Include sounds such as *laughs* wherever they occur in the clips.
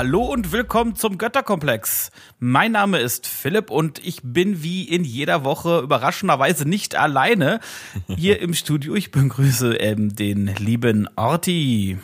hallo und willkommen zum Götterkomplex. Mein Name ist Philipp und ich bin wie in jeder Woche überraschenderweise nicht alleine hier im Studio. Ich begrüße ähm, den lieben Orti.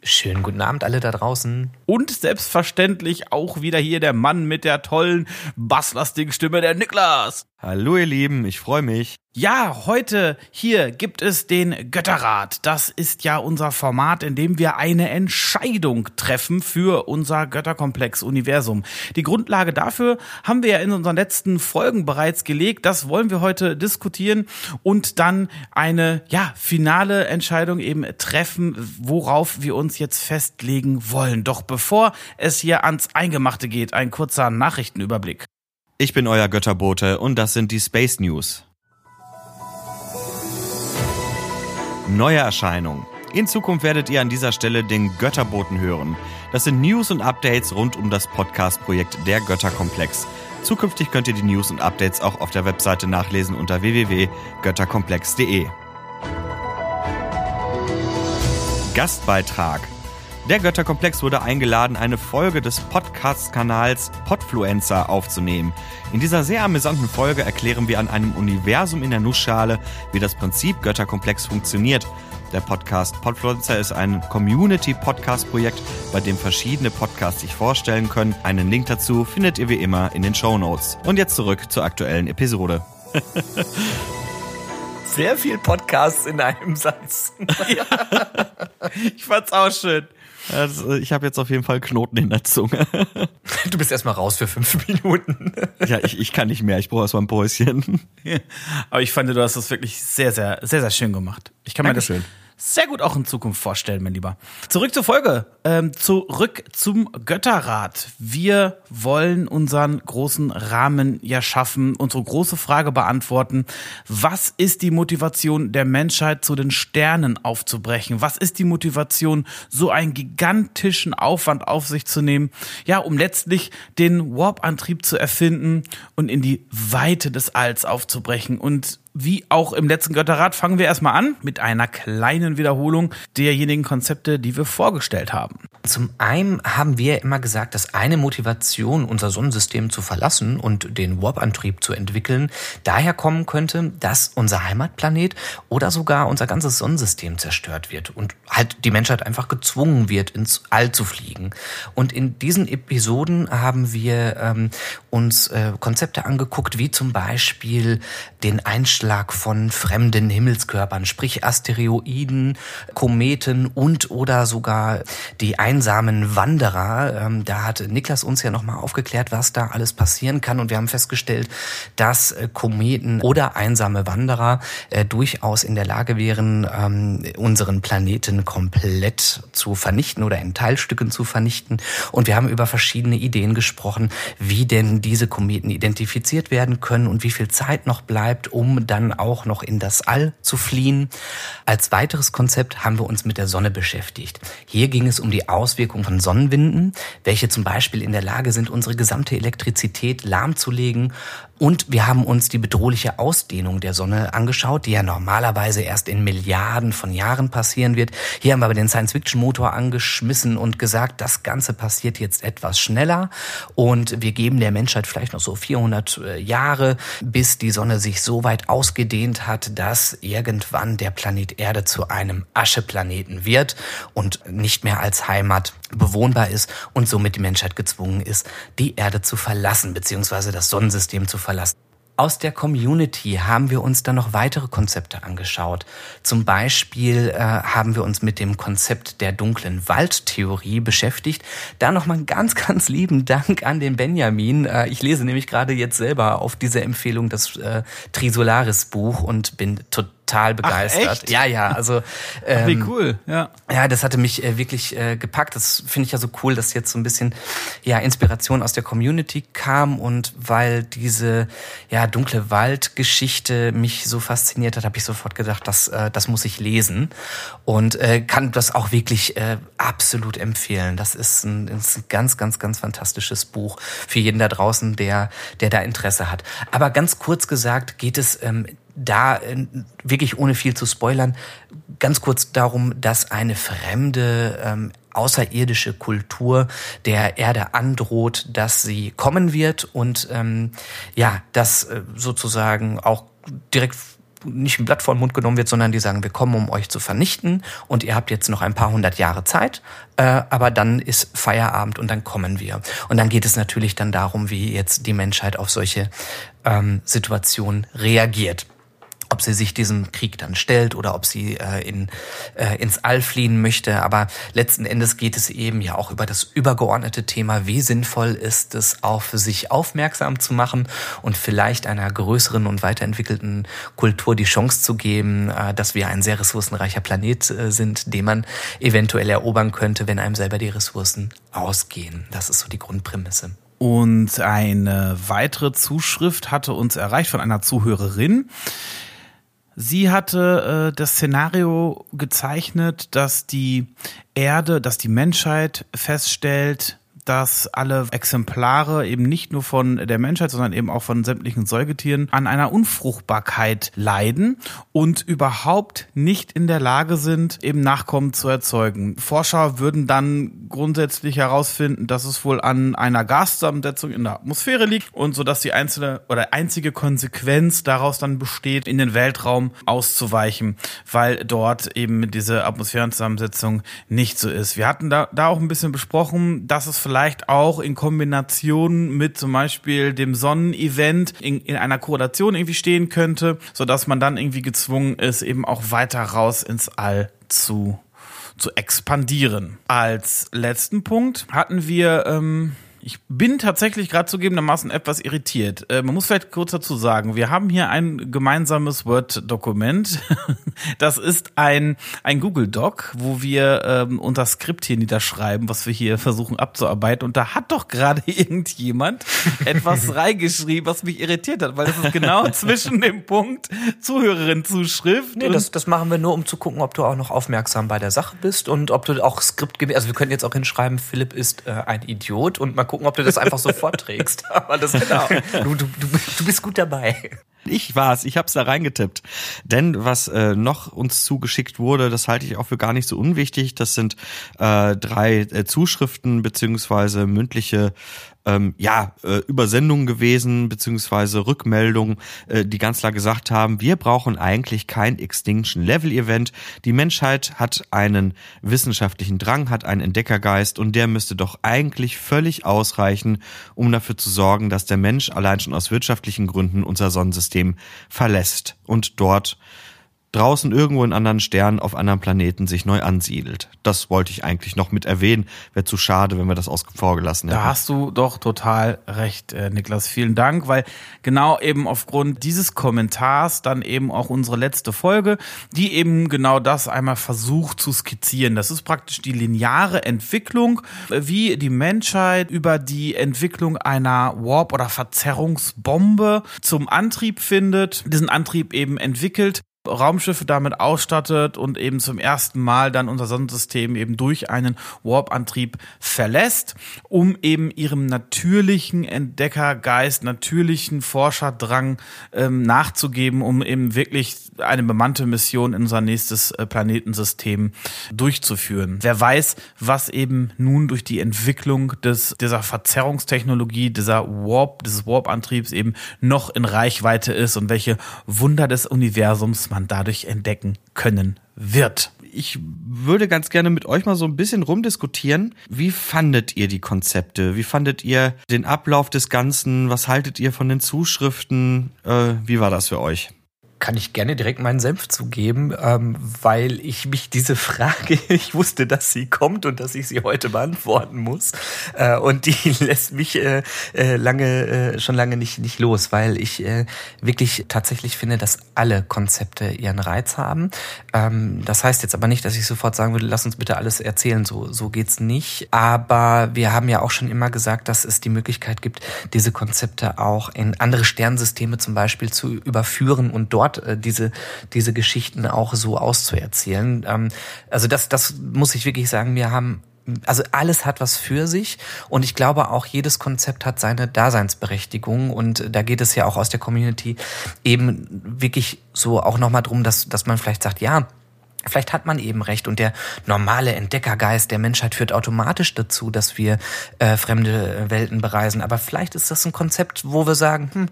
Schönen guten Abend alle da draußen. Und selbstverständlich auch wieder hier der Mann mit der tollen, basslastigen Stimme, der Niklas. Hallo ihr Lieben, ich freue mich. Ja, heute hier gibt es den Götterrat. Das ist ja unser Format, in dem wir eine Entscheidung treffen für unser Götterkomplex-Universum. Die Grundlage dafür haben wir ja in unseren letzten Folgen bereits gelegt. Das wollen wir heute diskutieren und dann eine, ja, finale Entscheidung eben treffen, worauf wir uns jetzt festlegen wollen. Doch bevor es hier ans Eingemachte geht, ein kurzer Nachrichtenüberblick. Ich bin euer Götterbote und das sind die Space News. Neue Erscheinung. In Zukunft werdet ihr an dieser Stelle den Götterboten hören. Das sind News und Updates rund um das Podcast-Projekt Der Götterkomplex. Zukünftig könnt ihr die News und Updates auch auf der Webseite nachlesen unter www.götterkomplex.de. Gastbeitrag. Der Götterkomplex wurde eingeladen, eine Folge des Podcast-Kanals Podfluencer aufzunehmen. In dieser sehr amüsanten Folge erklären wir an einem Universum in der Nussschale, wie das Prinzip Götterkomplex funktioniert. Der Podcast Podfluencer ist ein Community-Podcast-Projekt, bei dem verschiedene Podcasts sich vorstellen können. Einen Link dazu findet ihr wie immer in den Show Notes. Und jetzt zurück zur aktuellen Episode. Sehr viel Podcasts in einem Satz. *laughs* ja. Ich fand's auch schön. Also ich habe jetzt auf jeden Fall Knoten in der Zunge. Du bist erstmal raus für fünf *laughs* Minuten. Ja, ich, ich kann nicht mehr. Ich brauche erstmal ein Päuschen. Aber ich fand, du hast das wirklich sehr, sehr, sehr, sehr schön gemacht. Ich kann Dankeschön. mir das sehr gut auch in Zukunft vorstellen, mein Lieber. Zurück zur Folge. Ähm, zurück zum Götterrat. Wir wollen unseren großen Rahmen ja schaffen, unsere große Frage beantworten. Was ist die Motivation der Menschheit, zu den Sternen aufzubrechen? Was ist die Motivation, so einen gigantischen Aufwand auf sich zu nehmen? Ja, um letztlich den Warp-Antrieb zu erfinden und in die Weite des Alls aufzubrechen. Und wie auch im letzten Götterrat fangen wir erstmal an mit einer kleinen Wiederholung derjenigen Konzepte, die wir vorgestellt haben. Zum einen haben wir immer gesagt, dass eine Motivation, unser Sonnensystem zu verlassen und den Warp-Antrieb zu entwickeln, daher kommen könnte, dass unser Heimatplanet oder sogar unser ganzes Sonnensystem zerstört wird und halt die Menschheit einfach gezwungen wird, ins All zu fliegen. Und in diesen Episoden haben wir ähm, uns äh, Konzepte angeguckt, wie zum Beispiel den Einschlag von fremden Himmelskörpern, sprich Asteroiden, Kometen und oder sogar die einsamen Wanderer. Ähm, da hat Niklas uns ja nochmal aufgeklärt, was da alles passieren kann. Und wir haben festgestellt, dass äh, Kometen oder einsame Wanderer äh, durchaus in der Lage wären, ähm, unseren Planeten komplett zu vernichten oder in Teilstücken zu vernichten. Und wir haben über verschiedene Ideen gesprochen, wie denn diese Kometen identifiziert werden können und wie viel Zeit noch bleibt, um dann auch noch in das All zu fliehen. Als weiteres Konzept haben wir uns mit der Sonne beschäftigt. Hier ging es um die Auswirkungen von Sonnenwinden, welche zum Beispiel in der Lage sind, unsere gesamte Elektrizität lahmzulegen und wir haben uns die bedrohliche Ausdehnung der Sonne angeschaut, die ja normalerweise erst in Milliarden von Jahren passieren wird. Hier haben wir aber den Science-Fiction-Motor angeschmissen und gesagt, das Ganze passiert jetzt etwas schneller und wir geben der Menschheit vielleicht noch so 400 äh, Jahre, bis die Sonne sich so weit ausgedehnt hat, dass irgendwann der Planet Erde zu einem Ascheplaneten wird und nicht mehr als Heimat bewohnbar ist und somit die Menschheit gezwungen ist, die Erde zu verlassen, beziehungsweise das Sonnensystem zu verlassen. Aus der Community haben wir uns dann noch weitere Konzepte angeschaut. Zum Beispiel äh, haben wir uns mit dem Konzept der dunklen Waldtheorie beschäftigt. Da nochmal einen ganz, *laughs* ganz lieben Dank an den Benjamin. Äh, ich lese nämlich gerade jetzt selber auf diese Empfehlung das äh, Trisolaris Buch und bin total total begeistert. Ach? Ja, ja, also *laughs* ähm, Wie ähm, cool, ja. Ja, das hatte mich äh, wirklich äh, gepackt. Das finde ich ja so cool, dass jetzt so ein bisschen ja Inspiration aus der Community kam und weil diese ja dunkle Waldgeschichte mich so fasziniert hat, habe ich sofort gedacht, das äh, das muss ich lesen und äh, kann das auch wirklich äh, absolut empfehlen. Das ist ein, ist ein ganz ganz ganz fantastisches Buch für jeden da draußen, der der da Interesse hat. Aber ganz kurz gesagt geht es ähm, da äh, wirklich ohne viel zu spoilern, ganz kurz darum, dass eine fremde ähm, außerirdische Kultur der Erde androht, dass sie kommen wird und ähm, ja, dass äh, sozusagen auch direkt nicht ein Blatt vor den Mund genommen wird, sondern die sagen, wir kommen, um euch zu vernichten und ihr habt jetzt noch ein paar hundert Jahre Zeit, äh, aber dann ist Feierabend und dann kommen wir. Und dann geht es natürlich dann darum, wie jetzt die Menschheit auf solche ähm, Situationen reagiert ob sie sich diesem Krieg dann stellt oder ob sie äh, in, äh, ins All fliehen möchte. Aber letzten Endes geht es eben ja auch über das übergeordnete Thema, wie sinnvoll ist es, auf sich aufmerksam zu machen und vielleicht einer größeren und weiterentwickelten Kultur die Chance zu geben, äh, dass wir ein sehr ressourcenreicher Planet äh, sind, den man eventuell erobern könnte, wenn einem selber die Ressourcen ausgehen. Das ist so die Grundprämisse. Und eine weitere Zuschrift hatte uns erreicht von einer Zuhörerin. Sie hatte äh, das Szenario gezeichnet, dass die Erde, dass die Menschheit feststellt, dass alle Exemplare eben nicht nur von der Menschheit, sondern eben auch von sämtlichen Säugetieren an einer Unfruchtbarkeit leiden und überhaupt nicht in der Lage sind, eben Nachkommen zu erzeugen. Forscher würden dann grundsätzlich herausfinden, dass es wohl an einer Gaszusammensetzung in der Atmosphäre liegt und so dass die einzelne oder einzige Konsequenz daraus dann besteht, in den Weltraum auszuweichen, weil dort eben diese Atmosphärenzusammensetzung nicht so ist. Wir hatten da, da auch ein bisschen besprochen, dass es vielleicht vielleicht auch in Kombination mit zum Beispiel dem Sonnenevent in, in einer Korrelation irgendwie stehen könnte, so dass man dann irgendwie gezwungen ist, eben auch weiter raus ins All zu zu expandieren. Als letzten Punkt hatten wir ähm, ich bin tatsächlich gerade zugegebenermaßen etwas irritiert. Äh, man muss vielleicht kurz dazu sagen, wir haben hier ein gemeinsames Word-Dokument. *laughs* Das ist ein, ein Google-Doc, wo wir ähm, unser Skript hier niederschreiben, was wir hier versuchen abzuarbeiten. Und da hat doch gerade *laughs* irgendjemand etwas *laughs* reingeschrieben, was mich irritiert hat, weil das ist genau zwischen dem Punkt Zuhörerin-Zuschrift. Nee, das, das machen wir nur, um zu gucken, ob du auch noch aufmerksam bei der Sache bist und ob du auch skriptgemäß, also wir können jetzt auch hinschreiben, Philipp ist äh, ein Idiot und mal gucken, ob du das einfach so *laughs* vorträgst. Aber das genau. Du, du, du, bist gut dabei. Ich war's, ich hab's da reingetippt. Denn was äh, noch uns zugeschickt wurde, das halte ich auch für gar nicht so unwichtig. Das sind äh, drei äh, Zuschriften beziehungsweise mündliche ähm, ja, äh, Übersendungen gewesen, beziehungsweise Rückmeldungen, äh, die ganz klar gesagt haben, wir brauchen eigentlich kein Extinction Level Event. Die Menschheit hat einen wissenschaftlichen Drang, hat einen Entdeckergeist und der müsste doch eigentlich völlig ausreichen, um dafür zu sorgen, dass der Mensch allein schon aus wirtschaftlichen Gründen unser Sonnensystem verlässt und dort draußen irgendwo in anderen Sternen auf anderen Planeten sich neu ansiedelt. Das wollte ich eigentlich noch mit erwähnen. Wäre zu schade, wenn wir das außen vor gelassen hätten. Da hast du doch total recht, äh, Niklas. Vielen Dank, weil genau eben aufgrund dieses Kommentars dann eben auch unsere letzte Folge, die eben genau das einmal versucht zu skizzieren. Das ist praktisch die lineare Entwicklung, wie die Menschheit über die Entwicklung einer Warp- oder Verzerrungsbombe zum Antrieb findet, diesen Antrieb eben entwickelt Raumschiffe damit ausstattet und eben zum ersten Mal dann unser Sonnensystem eben durch einen Warp-Antrieb verlässt, um eben ihrem natürlichen Entdeckergeist, natürlichen Forscherdrang ähm, nachzugeben, um eben wirklich eine bemannte Mission in unser nächstes äh, Planetensystem durchzuführen. Wer weiß, was eben nun durch die Entwicklung des, dieser Verzerrungstechnologie, dieser Warp, dieses Warp-Antriebs eben noch in Reichweite ist und welche Wunder des Universums man dadurch entdecken können wird. Ich würde ganz gerne mit euch mal so ein bisschen rumdiskutieren. Wie fandet ihr die Konzepte? Wie fandet ihr den Ablauf des Ganzen? Was haltet ihr von den Zuschriften? Äh, wie war das für euch? Kann ich gerne direkt meinen Senf zugeben, ähm, weil ich mich diese Frage, *laughs* ich wusste, dass sie kommt und dass ich sie heute beantworten muss. Äh, und die *laughs* lässt mich äh, äh, lange, äh, schon lange nicht, nicht los, weil ich äh, wirklich tatsächlich finde, dass alle Konzepte ihren Reiz haben. Ähm, das heißt jetzt aber nicht, dass ich sofort sagen würde, lass uns bitte alles erzählen, so, so geht's nicht. Aber wir haben ja auch schon immer gesagt, dass es die Möglichkeit gibt, diese Konzepte auch in andere Sternsysteme zum Beispiel zu überführen und dort äh, diese, diese Geschichten auch so auszuerzählen. Ähm, also das, das muss ich wirklich sagen, mir haben also alles hat was für sich und ich glaube auch jedes Konzept hat seine Daseinsberechtigung und da geht es ja auch aus der Community eben wirklich so auch nochmal drum, dass, dass man vielleicht sagt, ja, Vielleicht hat man eben recht und der normale Entdeckergeist der Menschheit führt automatisch dazu, dass wir äh, fremde Welten bereisen. Aber vielleicht ist das ein Konzept, wo wir sagen, hm,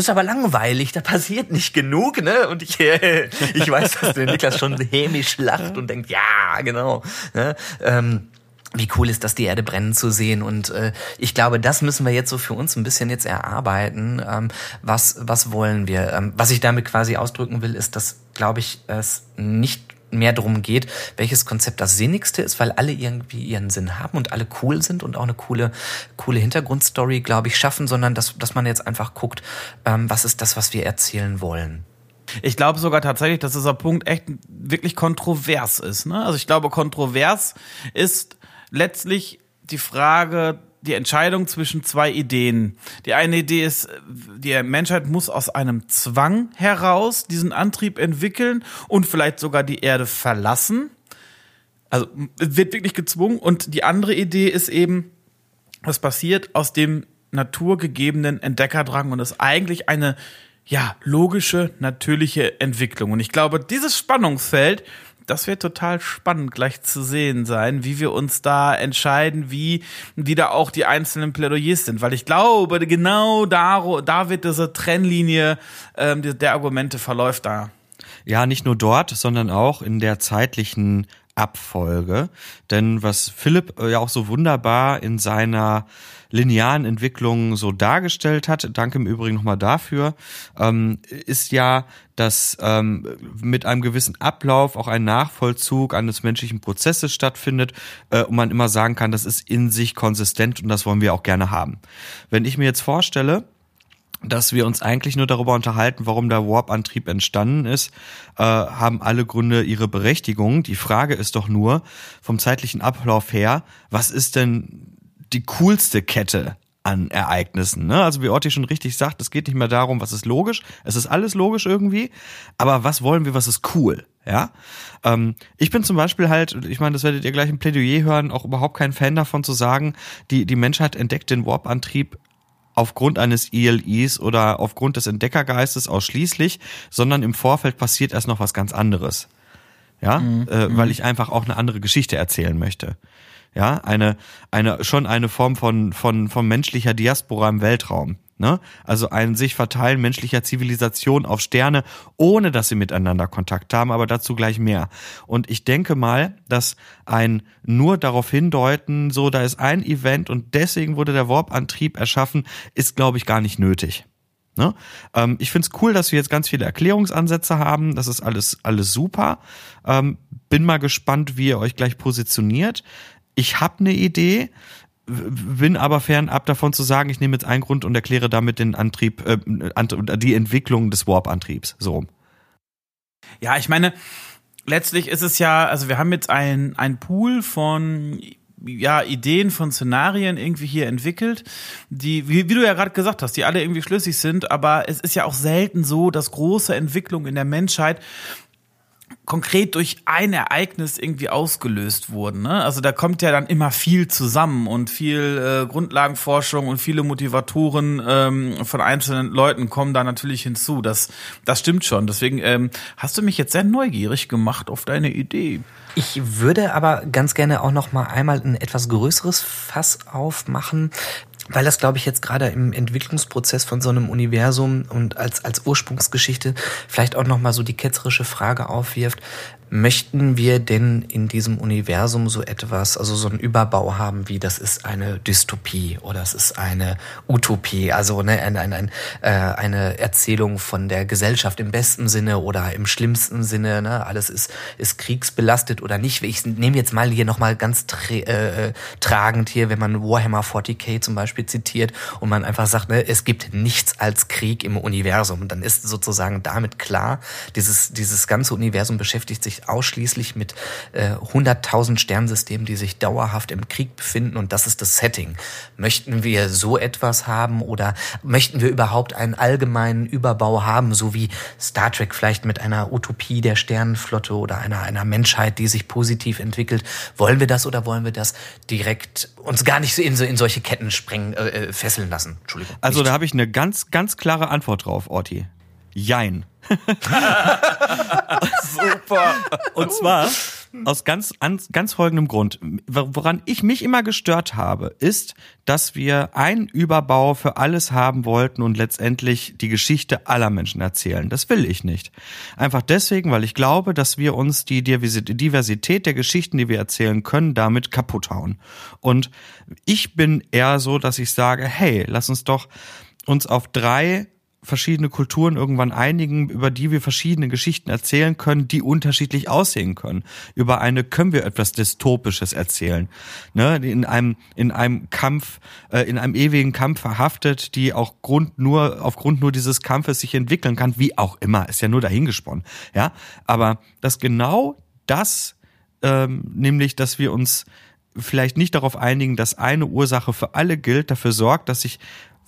das ist aber langweilig, da passiert nicht genug, ne? Und ich, äh, *laughs* ich weiß, dass der Niklas schon hämisch lacht und denkt, ja, genau. Ne? Ähm, wie cool ist das, die Erde brennen zu sehen. Und äh, ich glaube, das müssen wir jetzt so für uns ein bisschen jetzt erarbeiten. Ähm, was, was wollen wir? Ähm, was ich damit quasi ausdrücken will, ist, dass, glaube ich, es nicht mehr darum geht, welches Konzept das sinnigste ist, weil alle irgendwie ihren Sinn haben und alle cool sind und auch eine coole, coole Hintergrundstory, glaube ich, schaffen, sondern dass, dass man jetzt einfach guckt, ähm, was ist das, was wir erzählen wollen. Ich glaube sogar tatsächlich, dass dieser Punkt echt wirklich kontrovers ist. Ne? Also ich glaube, kontrovers ist letztlich die Frage die Entscheidung zwischen zwei Ideen. Die eine Idee ist, die Menschheit muss aus einem Zwang heraus diesen Antrieb entwickeln und vielleicht sogar die Erde verlassen. Also wird wirklich gezwungen. Und die andere Idee ist eben, was passiert aus dem naturgegebenen Entdeckerdrang und ist eigentlich eine ja logische natürliche Entwicklung. Und ich glaube, dieses Spannungsfeld das wird total spannend gleich zu sehen sein, wie wir uns da entscheiden, wie, wie da auch die einzelnen Plädoyers sind. Weil ich glaube, genau da, da wird diese Trennlinie ähm, der Argumente verläuft da. Ja, nicht nur dort, sondern auch in der zeitlichen Abfolge. Denn was Philipp äh, ja auch so wunderbar in seiner linearen Entwicklung so dargestellt hat, danke im Übrigen nochmal dafür, ähm, ist ja, dass ähm, mit einem gewissen Ablauf auch ein Nachvollzug eines menschlichen Prozesses stattfindet äh, und man immer sagen kann, das ist in sich konsistent und das wollen wir auch gerne haben. Wenn ich mir jetzt vorstelle, dass wir uns eigentlich nur darüber unterhalten, warum der Warp-Antrieb entstanden ist, äh, haben alle Gründe ihre Berechtigung. Die Frage ist doch nur vom zeitlichen Ablauf her, was ist denn die coolste Kette an Ereignissen. Ne? Also wie Orti schon richtig sagt, es geht nicht mehr darum, was ist logisch. Es ist alles logisch irgendwie, aber was wollen wir, was ist cool? Ja, ähm, ich bin zum Beispiel halt, ich meine, das werdet ihr gleich im Plädoyer hören, auch überhaupt kein Fan davon zu sagen, die die Menschheit entdeckt den Warp-Antrieb aufgrund eines ELIs oder aufgrund des Entdeckergeistes ausschließlich, sondern im Vorfeld passiert erst noch was ganz anderes. Ja, mhm. äh, weil ich einfach auch eine andere Geschichte erzählen möchte ja, eine, eine, schon eine Form von, von, von menschlicher Diaspora im Weltraum. Ne? Also ein sich verteilen menschlicher Zivilisation auf Sterne, ohne dass sie miteinander Kontakt haben, aber dazu gleich mehr. Und ich denke mal, dass ein nur darauf hindeuten, so da ist ein Event und deswegen wurde der Warp-Antrieb erschaffen, ist, glaube ich, gar nicht nötig. Ne? Ähm, ich finde es cool, dass wir jetzt ganz viele Erklärungsansätze haben. Das ist alles, alles super. Ähm, bin mal gespannt, wie ihr euch gleich positioniert ich habe eine Idee, bin aber fernab davon zu sagen, ich nehme jetzt einen Grund und erkläre damit den Antrieb, äh, die Entwicklung des Warp-Antriebs. So. Ja, ich meine, letztlich ist es ja, also wir haben jetzt ein, ein Pool von ja, Ideen von Szenarien irgendwie hier entwickelt, die, wie, wie du ja gerade gesagt hast, die alle irgendwie schlüssig sind, aber es ist ja auch selten so, dass große Entwicklungen in der Menschheit konkret durch ein Ereignis irgendwie ausgelöst wurden. Ne? Also da kommt ja dann immer viel zusammen und viel äh, Grundlagenforschung und viele Motivatoren ähm, von einzelnen Leuten kommen da natürlich hinzu. Das, das stimmt schon. Deswegen ähm, hast du mich jetzt sehr neugierig gemacht auf deine Idee. Ich würde aber ganz gerne auch noch mal einmal ein etwas größeres Fass aufmachen, weil das, glaube ich, jetzt gerade im Entwicklungsprozess von so einem Universum und als, als Ursprungsgeschichte vielleicht auch nochmal so die ketzerische Frage aufwirft, Möchten wir denn in diesem Universum so etwas, also so einen Überbau haben, wie das ist eine Dystopie oder es ist eine Utopie, also ne, ein, ein, ein, äh, eine Erzählung von der Gesellschaft im besten Sinne oder im schlimmsten Sinne, ne? alles ist, ist kriegsbelastet oder nicht. Ich nehme jetzt mal hier nochmal ganz tra äh, tragend hier, wenn man Warhammer 40k zum Beispiel zitiert und man einfach sagt, ne, es gibt nichts als Krieg im Universum. dann ist sozusagen damit klar, dieses, dieses ganze Universum beschäftigt sich ausschließlich mit äh, 100.000 Sternsystemen, die sich dauerhaft im Krieg befinden und das ist das Setting. Möchten wir so etwas haben oder möchten wir überhaupt einen allgemeinen Überbau haben, so wie Star Trek vielleicht mit einer Utopie der Sternenflotte oder einer, einer Menschheit, die sich positiv entwickelt? Wollen wir das oder wollen wir das direkt uns gar nicht in, so in solche Ketten sprengen, äh, äh fesseln lassen? Entschuldigung. Also da habe ich eine ganz, ganz klare Antwort drauf, Orti. Jein. *laughs* Super. Und zwar aus ganz, ganz folgendem Grund. Woran ich mich immer gestört habe, ist, dass wir einen Überbau für alles haben wollten und letztendlich die Geschichte aller Menschen erzählen. Das will ich nicht. Einfach deswegen, weil ich glaube, dass wir uns die Diversität der Geschichten, die wir erzählen können, damit kaputt hauen. Und ich bin eher so, dass ich sage, hey, lass uns doch uns auf drei verschiedene Kulturen irgendwann einigen, über die wir verschiedene Geschichten erzählen können, die unterschiedlich aussehen können. Über eine können wir etwas Dystopisches erzählen. Ne? In einem, in einem Kampf, äh, in einem ewigen Kampf verhaftet, die auch Grund nur, aufgrund nur dieses Kampfes sich entwickeln kann, wie auch immer, ist ja nur dahingesponnen. Ja, aber dass genau das, ähm, nämlich, dass wir uns vielleicht nicht darauf einigen, dass eine Ursache für alle gilt, dafür sorgt, dass sich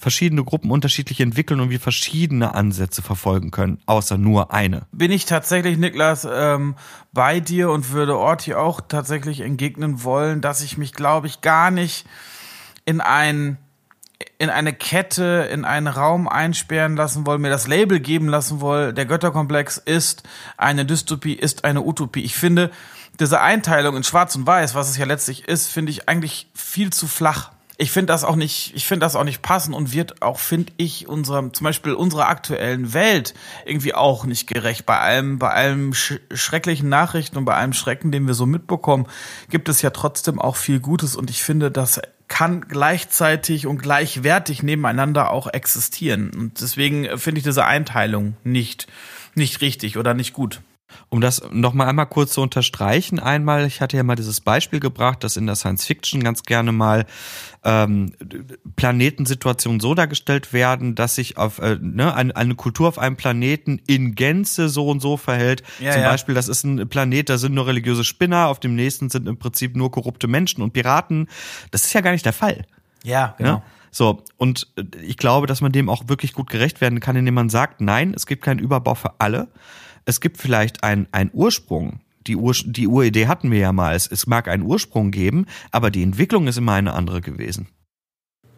verschiedene Gruppen unterschiedlich entwickeln und wir verschiedene Ansätze verfolgen können, außer nur eine. Bin ich tatsächlich, Niklas, ähm, bei dir und würde Orti auch tatsächlich entgegnen wollen, dass ich mich, glaube ich, gar nicht in ein in eine Kette, in einen Raum einsperren lassen wollen, mir das Label geben lassen wollen, der Götterkomplex ist eine Dystopie, ist eine Utopie. Ich finde, diese Einteilung in Schwarz und Weiß, was es ja letztlich ist, finde ich eigentlich viel zu flach ich finde das auch nicht, ich finde das auch nicht passend und wird auch, finde ich, unserem, zum Beispiel unserer aktuellen Welt irgendwie auch nicht gerecht. Bei allem, bei allem sch schrecklichen Nachrichten und bei allem Schrecken, den wir so mitbekommen, gibt es ja trotzdem auch viel Gutes und ich finde, das kann gleichzeitig und gleichwertig nebeneinander auch existieren. Und deswegen finde ich diese Einteilung nicht, nicht richtig oder nicht gut. Um das nochmal einmal kurz zu unterstreichen, einmal, ich hatte ja mal dieses Beispiel gebracht, dass in der Science Fiction ganz gerne mal ähm, Planetensituationen so dargestellt werden, dass sich auf äh, ne, eine, eine Kultur auf einem Planeten in Gänze so und so verhält. Ja, Zum ja. Beispiel, das ist ein Planet, da sind nur religiöse Spinner, auf dem nächsten sind im Prinzip nur korrupte Menschen und Piraten. Das ist ja gar nicht der Fall. Ja, ne? genau. Ja? So, und ich glaube, dass man dem auch wirklich gut gerecht werden kann, indem man sagt, nein, es gibt keinen Überbau für alle es gibt vielleicht einen Ursprung. Die, Ur, die Uridee hatten wir ja mal. Es, es mag einen Ursprung geben, aber die Entwicklung ist immer eine andere gewesen.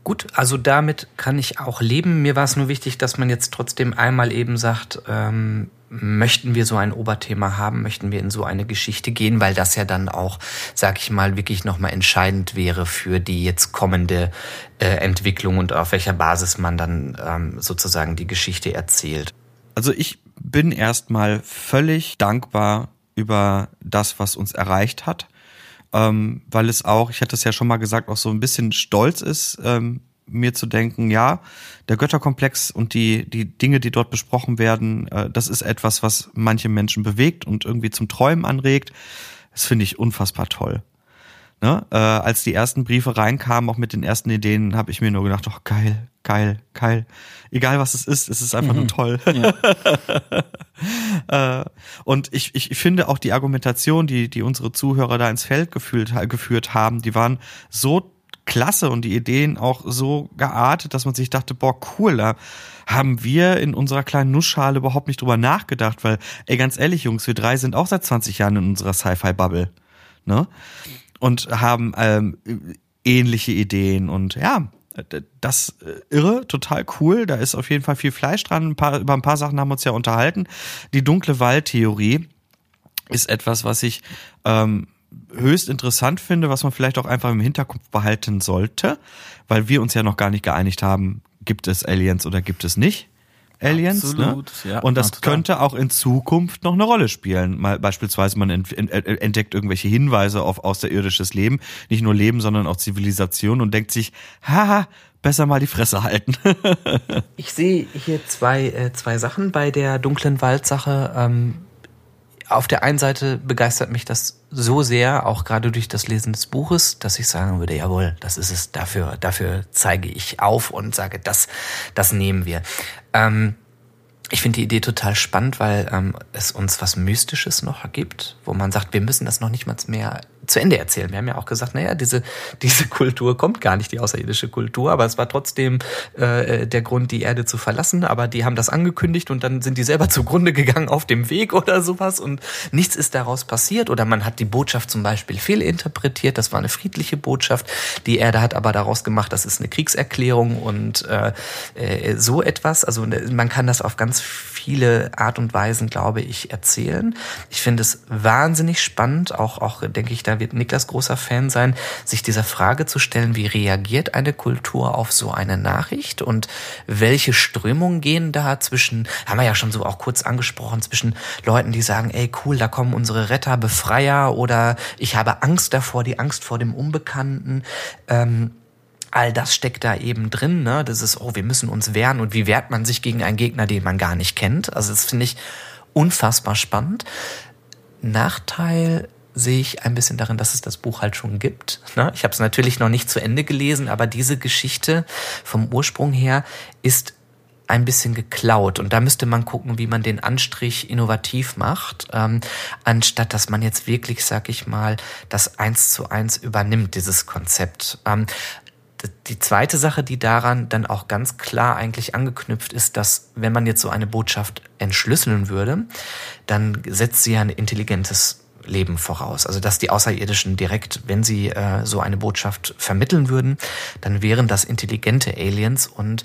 Gut, also damit kann ich auch leben. Mir war es nur wichtig, dass man jetzt trotzdem einmal eben sagt, ähm, möchten wir so ein Oberthema haben, möchten wir in so eine Geschichte gehen, weil das ja dann auch, sag ich mal, wirklich nochmal entscheidend wäre für die jetzt kommende äh, Entwicklung und auf welcher Basis man dann ähm, sozusagen die Geschichte erzählt. Also ich bin erstmal völlig dankbar über das, was uns erreicht hat, ähm, weil es auch, ich hatte es ja schon mal gesagt, auch so ein bisschen stolz ist, ähm, mir zu denken, ja, der Götterkomplex und die, die Dinge, die dort besprochen werden, äh, das ist etwas, was manche Menschen bewegt und irgendwie zum Träumen anregt. Das finde ich unfassbar toll. Ne? Äh, als die ersten Briefe reinkamen, auch mit den ersten Ideen, habe ich mir nur gedacht, oh geil, geil, geil. Egal was es ist, es ist einfach mhm. nur toll. Ja. *laughs* äh, und ich, ich finde auch die Argumentation, die, die unsere Zuhörer da ins Feld gefühlt, geführt haben, die waren so klasse und die Ideen auch so geartet, dass man sich dachte, boah, cool, da haben wir in unserer kleinen Nussschale überhaupt nicht drüber nachgedacht, weil, ey, ganz ehrlich, Jungs, wir drei sind auch seit 20 Jahren in unserer Sci-Fi-Bubble. Ne? Und haben ähm, ähnliche Ideen und ja, das äh, irre, total cool. Da ist auf jeden Fall viel Fleisch dran. Ein paar, über ein paar Sachen haben wir uns ja unterhalten. Die dunkle Waldtheorie ist etwas, was ich ähm, höchst interessant finde, was man vielleicht auch einfach im Hinterkopf behalten sollte, weil wir uns ja noch gar nicht geeinigt haben, gibt es Aliens oder gibt es nicht. Aliens. Ne? Absolut, ne? ja. Und das ja, könnte auch in Zukunft noch eine Rolle spielen. Mal beispielsweise man entdeckt irgendwelche Hinweise auf außerirdisches Leben, nicht nur Leben, sondern auch Zivilisation und denkt sich, haha, besser mal die Fresse halten. *laughs* ich sehe hier zwei, äh, zwei Sachen bei der dunklen Waldsache. Ähm, auf der einen Seite begeistert mich das so sehr, auch gerade durch das Lesen des Buches, dass ich sagen würde, jawohl, das ist es, dafür, dafür zeige ich auf und sage, das, das nehmen wir. Ähm, Ich finde die Idee total spannend, weil ähm, es uns was Mystisches noch gibt, wo man sagt, wir müssen das noch nicht mal mehr zu Ende erzählen. Wir haben ja auch gesagt, naja, diese, *laughs* diese Kultur kommt gar nicht, die außerirdische Kultur, aber es war trotzdem äh, der Grund, die Erde zu verlassen. Aber die haben das angekündigt und dann sind die selber *laughs* zugrunde gegangen auf dem Weg oder sowas und nichts ist daraus passiert. Oder man hat die Botschaft zum Beispiel fehlinterpretiert, das war eine friedliche Botschaft. Die Erde hat aber daraus gemacht, das ist eine Kriegserklärung und äh, äh, so etwas. Also ne, man kann das auf ganz viele Art und Weisen, glaube ich, erzählen. Ich finde es wahnsinnig spannend, auch, auch denke ich, da wird Niklas großer Fan sein, sich dieser Frage zu stellen, wie reagiert eine Kultur auf so eine Nachricht und welche Strömungen gehen da zwischen, haben wir ja schon so auch kurz angesprochen, zwischen Leuten, die sagen, ey cool, da kommen unsere Retter, Befreier oder ich habe Angst davor, die Angst vor dem Unbekannten. Ähm, all das steckt da eben drin. Ne? Das ist, oh, wir müssen uns wehren und wie wehrt man sich gegen einen Gegner, den man gar nicht kennt. Also das finde ich unfassbar spannend. Nachteil sehe ich ein bisschen darin, dass es das Buch halt schon gibt. Ne? Ich habe es natürlich noch nicht zu Ende gelesen, aber diese Geschichte vom Ursprung her ist ein bisschen geklaut und da müsste man gucken, wie man den Anstrich innovativ macht, ähm, anstatt dass man jetzt wirklich, sag ich mal, das eins zu eins übernimmt, dieses Konzept. Ähm, die zweite Sache, die daran dann auch ganz klar eigentlich angeknüpft ist, dass wenn man jetzt so eine Botschaft entschlüsseln würde, dann setzt sie ja ein intelligentes Leben voraus. Also dass die Außerirdischen direkt, wenn sie äh, so eine Botschaft vermitteln würden, dann wären das intelligente Aliens und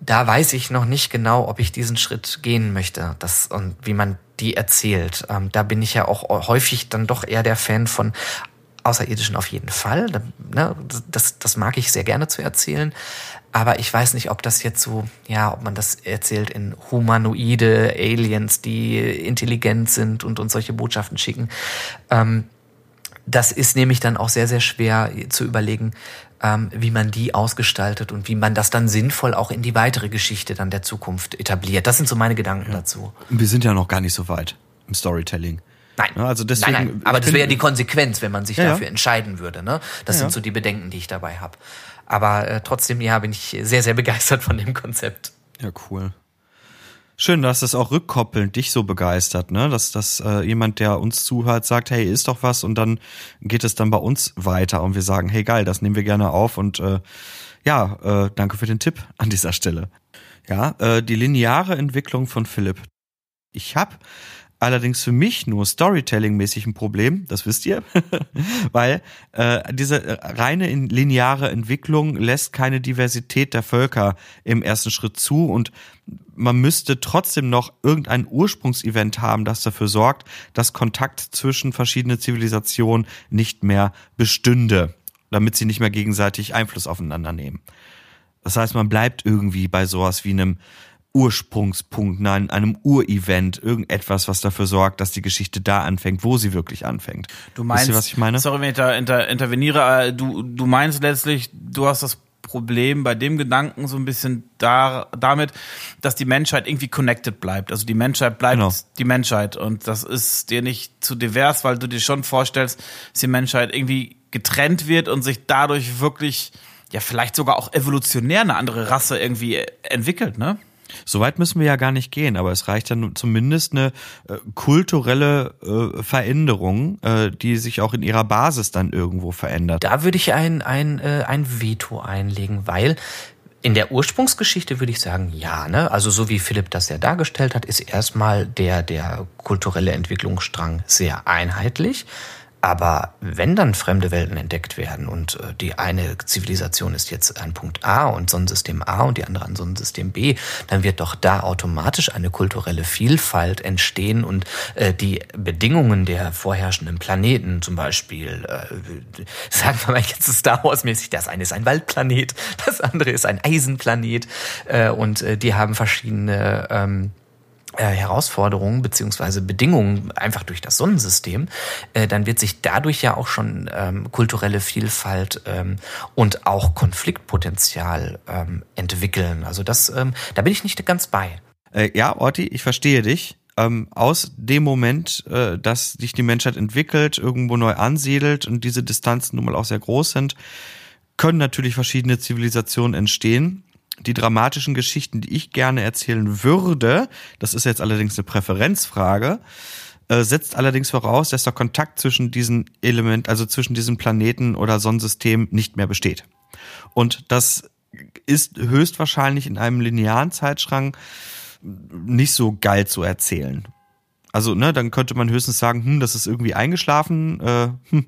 da weiß ich noch nicht genau, ob ich diesen Schritt gehen möchte, das und wie man die erzählt. Ähm, da bin ich ja auch häufig dann doch eher der Fan von Außerirdischen auf jeden Fall. Ne, das, das mag ich sehr gerne zu erzählen. Aber ich weiß nicht, ob das jetzt so, ja, ob man das erzählt in humanoide Aliens, die intelligent sind und uns solche Botschaften schicken. Ähm, das ist nämlich dann auch sehr, sehr schwer zu überlegen, ähm, wie man die ausgestaltet und wie man das dann sinnvoll auch in die weitere Geschichte dann der Zukunft etabliert. Das sind so meine Gedanken ja. dazu. Wir sind ja noch gar nicht so weit im Storytelling. Nein. Also deswegen, nein, nein. Aber das wäre ja die Konsequenz, wenn man sich ja, dafür ja. entscheiden würde. Ne? Das ja, sind so die Bedenken, die ich dabei habe. Aber äh, trotzdem, ja, bin ich sehr, sehr begeistert von dem Konzept. Ja, cool. Schön, dass das auch rückkoppelnd dich so begeistert, ne? Dass, dass äh, jemand, der uns zuhört, sagt, hey, ist doch was und dann geht es dann bei uns weiter und wir sagen, hey geil, das nehmen wir gerne auf und äh, ja, äh, danke für den Tipp an dieser Stelle. Ja, äh, die lineare Entwicklung von Philipp. Ich habe allerdings für mich nur Storytelling-mäßig ein Problem, das wisst ihr, *laughs* weil äh, diese reine lineare Entwicklung lässt keine Diversität der Völker im ersten Schritt zu und man müsste trotzdem noch irgendein Ursprungsevent haben, das dafür sorgt, dass Kontakt zwischen verschiedenen Zivilisationen nicht mehr bestünde, damit sie nicht mehr gegenseitig Einfluss aufeinander nehmen. Das heißt, man bleibt irgendwie bei sowas wie einem Ursprungspunkt, nein, einem Urevent, irgendetwas, was dafür sorgt, dass die Geschichte da anfängt, wo sie wirklich anfängt. Du meinst, ihr, was ich meine? Sorry, wenn ich da inter, interveniere, äh, du, du meinst letztlich, du hast das Problem bei dem Gedanken so ein bisschen da, damit, dass die Menschheit irgendwie connected bleibt. Also die Menschheit bleibt genau. die Menschheit und das ist dir nicht zu divers, weil du dir schon vorstellst, dass die Menschheit irgendwie getrennt wird und sich dadurch wirklich, ja, vielleicht sogar auch evolutionär eine andere Rasse irgendwie entwickelt, ne? Soweit müssen wir ja gar nicht gehen, aber es reicht ja zumindest eine äh, kulturelle äh, Veränderung, äh, die sich auch in ihrer Basis dann irgendwo verändert. Da würde ich ein, ein, äh, ein Veto einlegen, weil in der Ursprungsgeschichte würde ich sagen, ja, ne? Also so wie Philipp das ja dargestellt hat, ist erstmal der, der kulturelle Entwicklungsstrang sehr einheitlich. Aber wenn dann fremde Welten entdeckt werden und äh, die eine Zivilisation ist jetzt ein Punkt A und Sonnensystem A und die andere ein Sonnensystem B, dann wird doch da automatisch eine kulturelle Vielfalt entstehen und äh, die Bedingungen der vorherrschenden Planeten, zum Beispiel, äh, sagen wir mal jetzt Star Wars-mäßig, das eine ist ein Waldplanet, das andere ist ein Eisenplanet und die haben verschiedene ähm, äh, Herausforderungen beziehungsweise Bedingungen einfach durch das Sonnensystem, äh, dann wird sich dadurch ja auch schon ähm, kulturelle Vielfalt ähm, und auch Konfliktpotenzial ähm, entwickeln. Also das, ähm, da bin ich nicht ganz bei. Äh, ja, Orti, ich verstehe dich. Ähm, aus dem Moment, äh, dass sich die Menschheit entwickelt, irgendwo neu ansiedelt und diese Distanzen nun mal auch sehr groß sind, können natürlich verschiedene Zivilisationen entstehen die dramatischen Geschichten, die ich gerne erzählen würde, das ist jetzt allerdings eine Präferenzfrage, äh, setzt allerdings voraus, dass der Kontakt zwischen diesen Element, also zwischen diesen Planeten oder Sonnensystem nicht mehr besteht. Und das ist höchstwahrscheinlich in einem linearen Zeitschrank nicht so geil zu erzählen. Also, ne, dann könnte man höchstens sagen, hm, das ist irgendwie eingeschlafen äh, hm,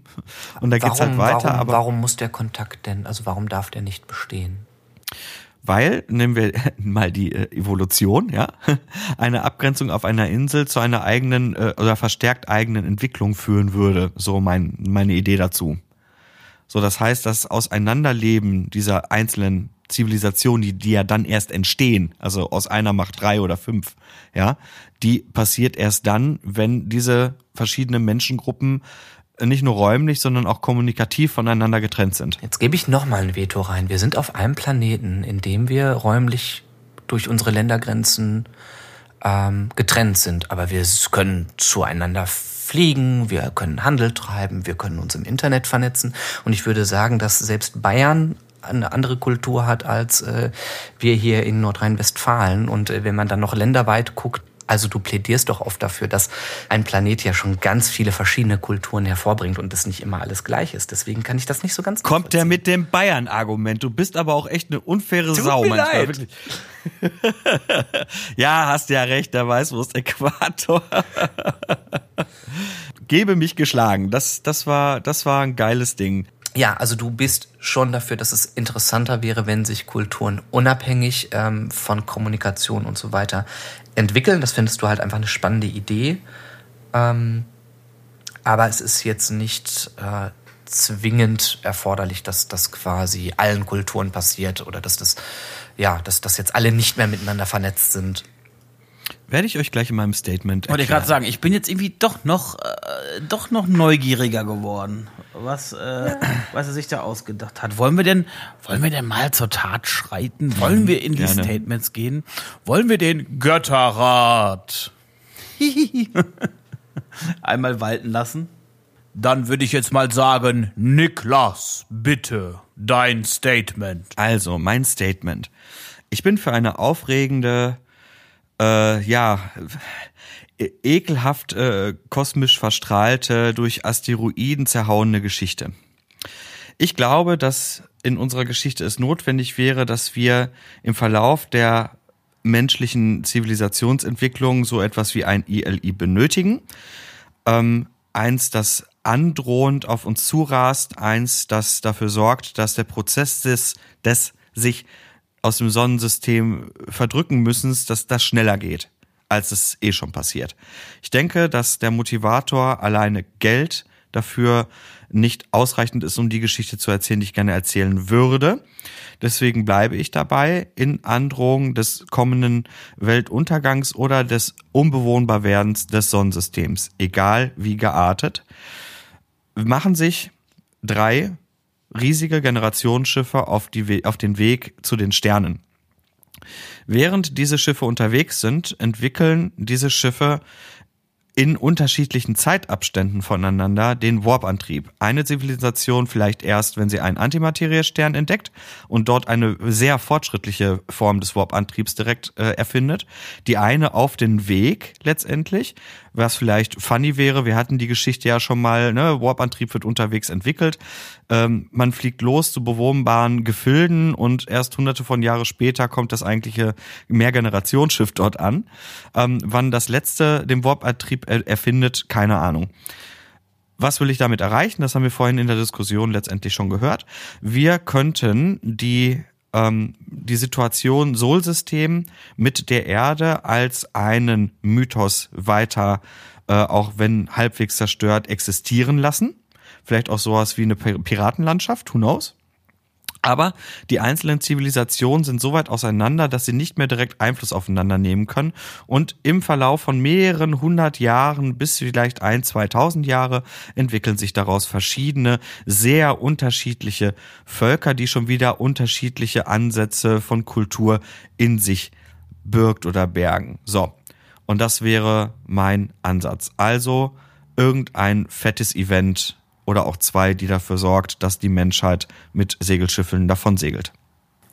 und dann geht's halt weiter. Warum, aber warum muss der Kontakt denn, also warum darf der nicht bestehen? Weil, nehmen wir *laughs* mal die äh, Evolution, ja, *laughs* eine Abgrenzung auf einer Insel zu einer eigenen äh, oder verstärkt eigenen Entwicklung führen würde. So mein, meine Idee dazu. So, das heißt, das Auseinanderleben dieser einzelnen Zivilisationen, die, die ja dann erst entstehen, also aus einer macht drei oder fünf, ja, die passiert erst dann, wenn diese verschiedenen Menschengruppen nicht nur räumlich, sondern auch kommunikativ voneinander getrennt sind. Jetzt gebe ich nochmal ein Veto rein. Wir sind auf einem Planeten, in dem wir räumlich durch unsere Ländergrenzen ähm, getrennt sind. Aber wir können zueinander fliegen, wir können Handel treiben, wir können uns im Internet vernetzen. Und ich würde sagen, dass selbst Bayern eine andere Kultur hat als äh, wir hier in Nordrhein-Westfalen. Und äh, wenn man dann noch länderweit guckt, also du plädierst doch oft dafür, dass ein Planet ja schon ganz viele verschiedene Kulturen hervorbringt und das nicht immer alles gleich ist. Deswegen kann ich das nicht so ganz Kommt der mit dem Bayern-Argument. Du bist aber auch echt eine unfaire Tut Sau mir manchmal. leid. *laughs* Ja, hast ja recht, der Weißwurst Äquator. *laughs* Gebe mich geschlagen. Das, das war, das war ein geiles Ding. Ja, also du bist schon dafür, dass es interessanter wäre, wenn sich Kulturen unabhängig ähm, von Kommunikation und so weiter entwickeln. Das findest du halt einfach eine spannende Idee. Ähm, aber es ist jetzt nicht äh, zwingend erforderlich, dass das quasi allen Kulturen passiert oder dass das, ja, dass, dass jetzt alle nicht mehr miteinander vernetzt sind. Werde ich euch gleich in meinem Statement Wollte ich erklären. gerade sagen, ich bin jetzt irgendwie doch noch, äh, doch noch neugieriger geworden, was, äh, *clears throat* was er sich da ausgedacht hat. Wollen wir denn, wollen wir denn mal zur Tat schreiten? Wollen wir in die Gerne. Statements gehen? Wollen wir den Götterrat *laughs* einmal walten lassen? Dann würde ich jetzt mal sagen, Niklas, bitte, dein Statement. Also, mein Statement. Ich bin für eine aufregende, äh, ja, e- ekelhaft äh, kosmisch verstrahlte, durch Asteroiden zerhauene Geschichte. Ich glaube, dass in unserer Geschichte es notwendig wäre, dass wir im Verlauf der menschlichen Zivilisationsentwicklung so etwas wie ein ILI benötigen. Ähm, eins, das androhend auf uns zurast, eins, das dafür sorgt, dass der Prozess des, des sich aus dem Sonnensystem verdrücken müssen, dass das schneller geht, als es eh schon passiert. Ich denke, dass der Motivator alleine Geld dafür nicht ausreichend ist, um die Geschichte zu erzählen, die ich gerne erzählen würde. Deswegen bleibe ich dabei in Androhung des kommenden Weltuntergangs oder des Unbewohnbarwerdens des Sonnensystems, egal wie geartet machen sich drei riesige Generationsschiffe auf, die, auf den Weg zu den Sternen. Während diese Schiffe unterwegs sind, entwickeln diese Schiffe in unterschiedlichen Zeitabständen voneinander den Warp-Antrieb. Eine Zivilisation vielleicht erst, wenn sie einen Antimateriestern entdeckt und dort eine sehr fortschrittliche Form des Warp-Antriebs direkt äh, erfindet. Die eine auf den Weg letztendlich, was vielleicht funny wäre. Wir hatten die Geschichte ja schon mal, ne? Warp-Antrieb wird unterwegs entwickelt. Ähm, man fliegt los zu bewohnbaren Gefilden und erst hunderte von Jahre später kommt das eigentliche Mehrgenerationsschiff dort an. Ähm, wann das letzte den Warp-Antrieb er erfindet, keine Ahnung. Was will ich damit erreichen? Das haben wir vorhin in der Diskussion letztendlich schon gehört. Wir könnten die ähm, die Situation Sol-System mit der Erde als einen Mythos weiter, äh, auch wenn halbwegs zerstört, existieren lassen. Vielleicht auch sowas wie eine Pir- Piratenlandschaft, who knows? Aber die einzelnen Zivilisationen sind so weit auseinander, dass sie nicht mehr direkt Einfluss aufeinander nehmen können. Und im Verlauf von mehreren hundert Jahren bis vielleicht ein, 2000 Jahre entwickeln sich daraus verschiedene, sehr unterschiedliche Völker, die schon wieder unterschiedliche Ansätze von Kultur in sich birgt oder bergen. So. Und das wäre mein Ansatz. Also irgendein fettes Event oder auch zwei, die dafür sorgt, dass die Menschheit mit Segelschiffen davon segelt.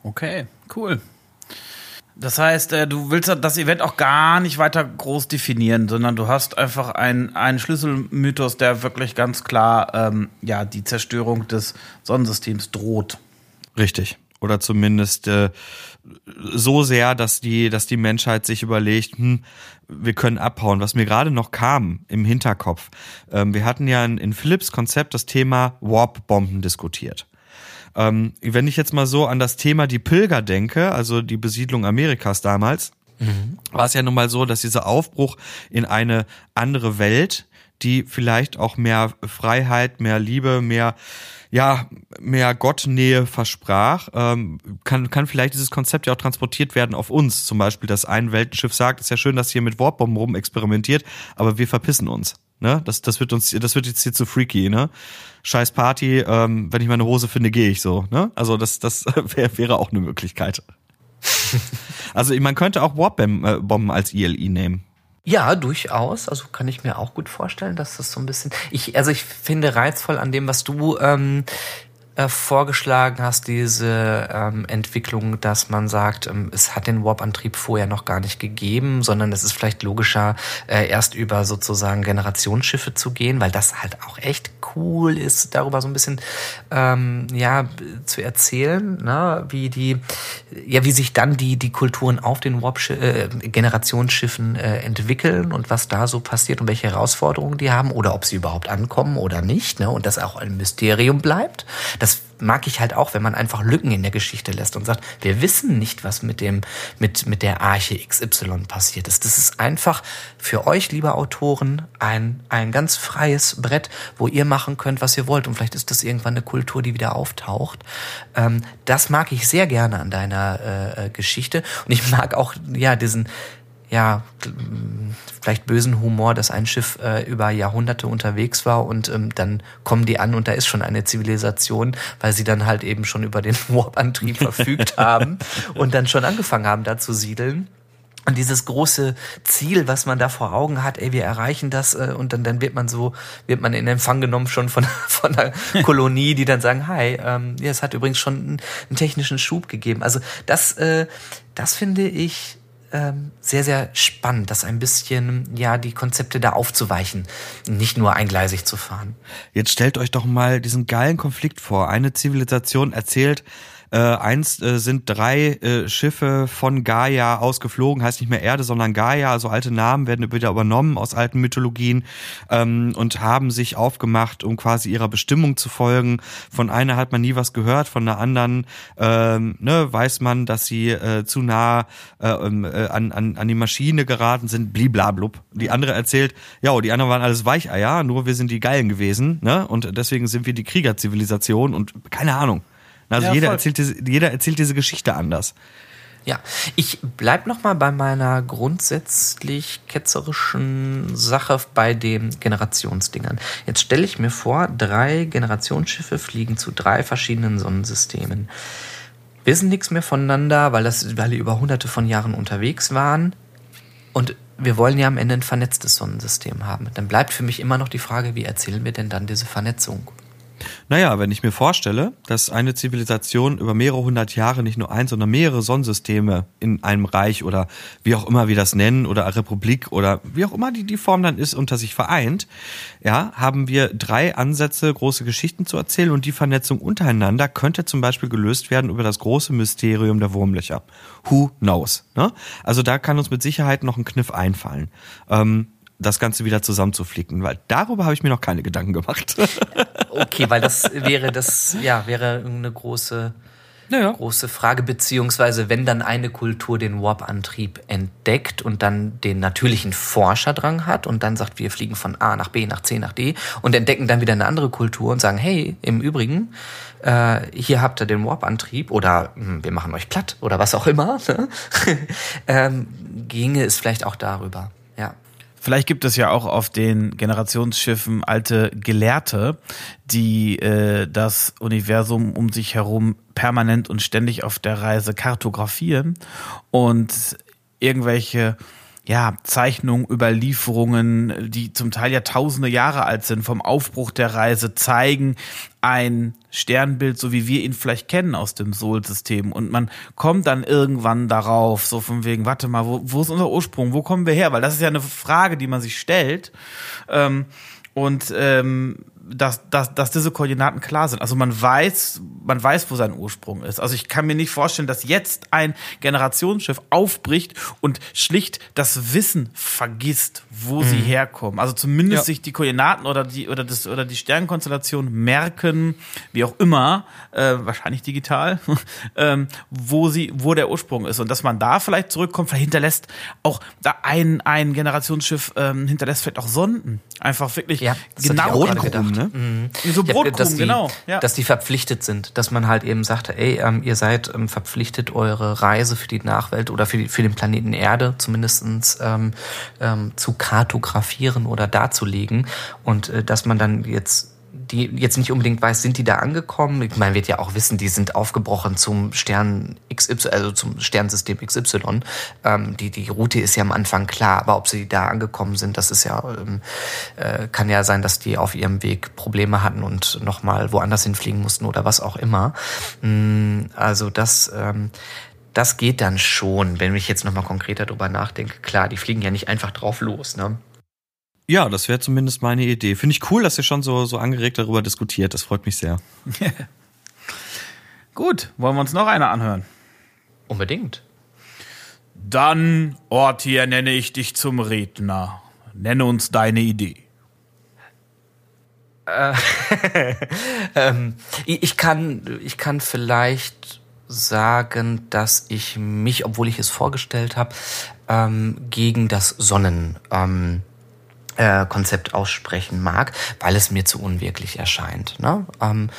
Okay, cool. Das heißt, äh, du willst das Event auch gar nicht weiter groß definieren, sondern du hast einfach einen, einen Schlüsselmythos, der wirklich ganz klar ähm, ja, die Zerstörung des Sonnensystems droht. Richtig. Oder zumindest äh, so sehr, dass die, dass die Menschheit sich überlegt, hm, wir können abhauen. Was mir gerade noch kam im Hinterkopf. Ähm, wir hatten ja in, in Philips Konzept das Thema Warp-Bomben diskutiert. Ähm, wenn ich jetzt mal so an das Thema die Pilger denke, also die Besiedlung Amerikas damals, mhm. war es ja nun mal so, dass dieser Aufbruch in eine andere Welt, die vielleicht auch mehr Freiheit, mehr Liebe, mehr ja, mehr Gottnähe versprach, ähm, kann, kann vielleicht dieses Konzept ja auch transportiert werden auf uns. Zum Beispiel, dass ein Weltenschiff sagt, ist ja schön, dass ihr mit Warpbomben rum experimentiert, aber wir verpissen uns. Ne? Das, das wird uns, das wird jetzt hier zu freaky, ne? Scheiß Party, ähm, wenn ich meine Hose finde, gehe ich so, ne? Also das, das *laughs* wär, wäre auch eine Möglichkeit. *laughs* also man könnte auch Warp-Bomben äh, als ILI nehmen. Ja, durchaus. Also kann ich mir auch gut vorstellen, dass das so ein bisschen. Ich, also ich finde reizvoll an dem, was du ähm, äh, vorgeschlagen hast, diese ähm, Entwicklung, dass man sagt, ähm, es hat den Warp-Antrieb vorher noch gar nicht gegeben, sondern es ist vielleicht logischer, äh, erst über sozusagen Generationsschiffe zu gehen, weil das halt auch echt cool ist, darüber so ein bisschen ähm, ja zu erzählen, ne? wie die, ja, wie sich dann die die Kulturen auf den Warp äh, Generationsschiffen äh, entwickeln und was da so passiert und welche Herausforderungen die haben oder ob sie überhaupt ankommen oder nicht, ne? Und das auch ein Mysterium bleibt. Das mag ich halt auch, wenn man einfach Lücken in der Geschichte lässt und sagt, wir wissen nicht, was mit dem, mit, mit der Arche XY passiert ist. Das ist einfach für euch, liebe Autoren, ein, ein ganz freies Brett, wo ihr machen könnt, was ihr wollt. Und vielleicht ist das irgendwann eine Kultur, die wieder auftaucht. Ähm, das mag ich sehr gerne an deiner äh, Geschichte. Und ich mag auch, ja, diesen, ja, vielleicht bösen Humor, dass ein Schiff äh, über Jahrhunderte unterwegs war und ähm, dann kommen die an und da ist schon eine Zivilisation, weil sie dann halt eben schon über den *laughs* Warp-Antrieb verfügt haben und dann schon angefangen haben, da zu siedeln. Und dieses große Ziel, was man da vor Augen hat, ey, wir erreichen das äh, und dann, dann wird man so, wird man in Empfang genommen schon von, *laughs* von der Kolonie, die dann sagen, hi, ähm, ja, es hat übrigens schon einen, einen technischen Schub gegeben. Also das, äh, das finde ich ähm, sehr, sehr spannend, das ein bisschen, ja, die Konzepte da aufzuweichen, nicht nur eingleisig zu fahren. Jetzt stellt euch doch mal diesen geilen Konflikt vor. Eine Zivilisation erzählt, äh, einst äh, sind drei äh, Schiffe von Gaia ausgeflogen, heißt nicht mehr Erde, sondern Gaia, also alte Namen werden wieder übernommen aus alten Mythologien ähm, und haben sich aufgemacht, um quasi ihrer Bestimmung zu folgen. Von einer hat man nie was gehört, von der anderen ähm, ne, weiß man, dass sie äh, zu nah äh, ähm, äh, an, an, an die Maschine geraten sind, bliblablub. Die andere erzählt, ja, die anderen waren alles Weicheier, nur wir sind die Geilen gewesen, ne? Und deswegen sind wir die Kriegerzivilisation und keine Ahnung. Also ja, jeder, erzählt diese, jeder erzählt diese Geschichte anders. Ja, ich bleib noch mal bei meiner grundsätzlich ketzerischen Sache bei den Generationsdingern. Jetzt stelle ich mir vor, drei Generationsschiffe fliegen zu drei verschiedenen Sonnensystemen. Wissen nichts mehr voneinander, weil, das, weil die über hunderte von Jahren unterwegs waren. Und wir wollen ja am Ende ein vernetztes Sonnensystem haben. Dann bleibt für mich immer noch die Frage, wie erzählen wir denn dann diese Vernetzung? Naja, wenn ich mir vorstelle, dass eine Zivilisation über mehrere hundert Jahre nicht nur ein, sondern mehrere Sonnensysteme in einem Reich oder wie auch immer wir das nennen oder Republik oder wie auch immer die, die Form dann ist, unter sich vereint, ja, haben wir drei Ansätze, große Geschichten zu erzählen und die Vernetzung untereinander könnte zum Beispiel gelöst werden über das große Mysterium der Wurmlöcher. Who knows? Ne? Also da kann uns mit Sicherheit noch ein Kniff einfallen. Ähm, das Ganze wieder zusammenzuflicken, weil darüber habe ich mir noch keine Gedanken gemacht. *laughs* okay, weil das wäre das, ja, wäre eine große, naja. große Frage, beziehungsweise wenn dann eine Kultur den Warp-Antrieb entdeckt und dann den natürlichen Forscherdrang hat und dann sagt, wir fliegen von A nach B nach C nach D und entdecken dann wieder eine andere Kultur und sagen, hey, im Übrigen, äh, hier habt ihr den Warp-Antrieb oder mh, hm, wir machen euch platt oder was auch immer, ne? *laughs* ähm, ginge es vielleicht auch darüber. Vielleicht gibt es ja auch auf den Generationsschiffen alte Gelehrte, die äh, das Universum um sich herum permanent und ständig auf der Reise kartografieren und irgendwelche ja, Zeichnungen, Überlieferungen, die zum Teil ja tausende Jahre alt sind, vom Aufbruch der Reise zeigen ein Sternbild, so wie wir ihn vielleicht kennen aus dem Sol-System. Und man kommt dann irgendwann darauf, so von wegen, warte mal, wo, wo ist unser Ursprung? Wo kommen wir her? Weil das ist ja eine Frage, die man sich stellt. Ähm, und ähm, dass, dass, dass diese Koordinaten klar sind. Also man weiß, man weiß, wo sein Ursprung ist. Also ich kann mir nicht vorstellen, dass jetzt ein Generationsschiff aufbricht und schlicht das Wissen vergisst, wo mhm. sie herkommen. Also zumindest ja. sich die Koordinaten oder die oder das oder die Sternkonstellation merken, wie auch immer, äh, wahrscheinlich digital, *laughs* ähm, wo sie, wo der Ursprung ist und dass man da vielleicht zurückkommt, vielleicht hinterlässt auch da ein ein Generationsschiff ähm, hinterlässt vielleicht auch Sonden, einfach wirklich ja, genau gedacht. Ne? Mhm. So Brotkrumen, dass die, genau. Ja. Dass die verpflichtet sind, dass man halt eben sagte, ey, ähm, ihr seid ähm, verpflichtet, eure Reise für die Nachwelt oder für, die, für den Planeten Erde zumindestens ähm, ähm, zu kartografieren oder darzulegen. Und äh, dass man dann jetzt die jetzt nicht unbedingt weiß, sind die da angekommen? Man wird ja auch wissen, die sind aufgebrochen zum Stern XY, also zum Sternsystem XY. Ähm, die, die Route ist ja am Anfang klar, aber ob sie da angekommen sind, das ist ja, ähm, äh, kann ja sein, dass die auf ihrem Weg Probleme hatten und nochmal woanders hinfliegen mussten oder was auch immer. Mm, also das, ähm, das geht dann schon, wenn ich jetzt nochmal konkreter drüber nachdenke. Klar, die fliegen ja nicht einfach drauf los, ne? Ja, das wäre zumindest meine Idee. Finde ich cool, dass ihr schon so, so angeregt darüber diskutiert. Das freut mich sehr. *laughs* Gut, wollen wir uns noch eine anhören? Unbedingt. Dann, Ort hier, nenne ich dich zum Redner. Nenne uns deine Idee. Äh, *laughs* ähm, ich, kann, ich kann vielleicht sagen, dass ich mich, obwohl ich es vorgestellt habe, ähm, gegen das Sonnen ähm, äh, Konzept aussprechen mag, weil es mir zu unwirklich erscheint. Ne? Ähm,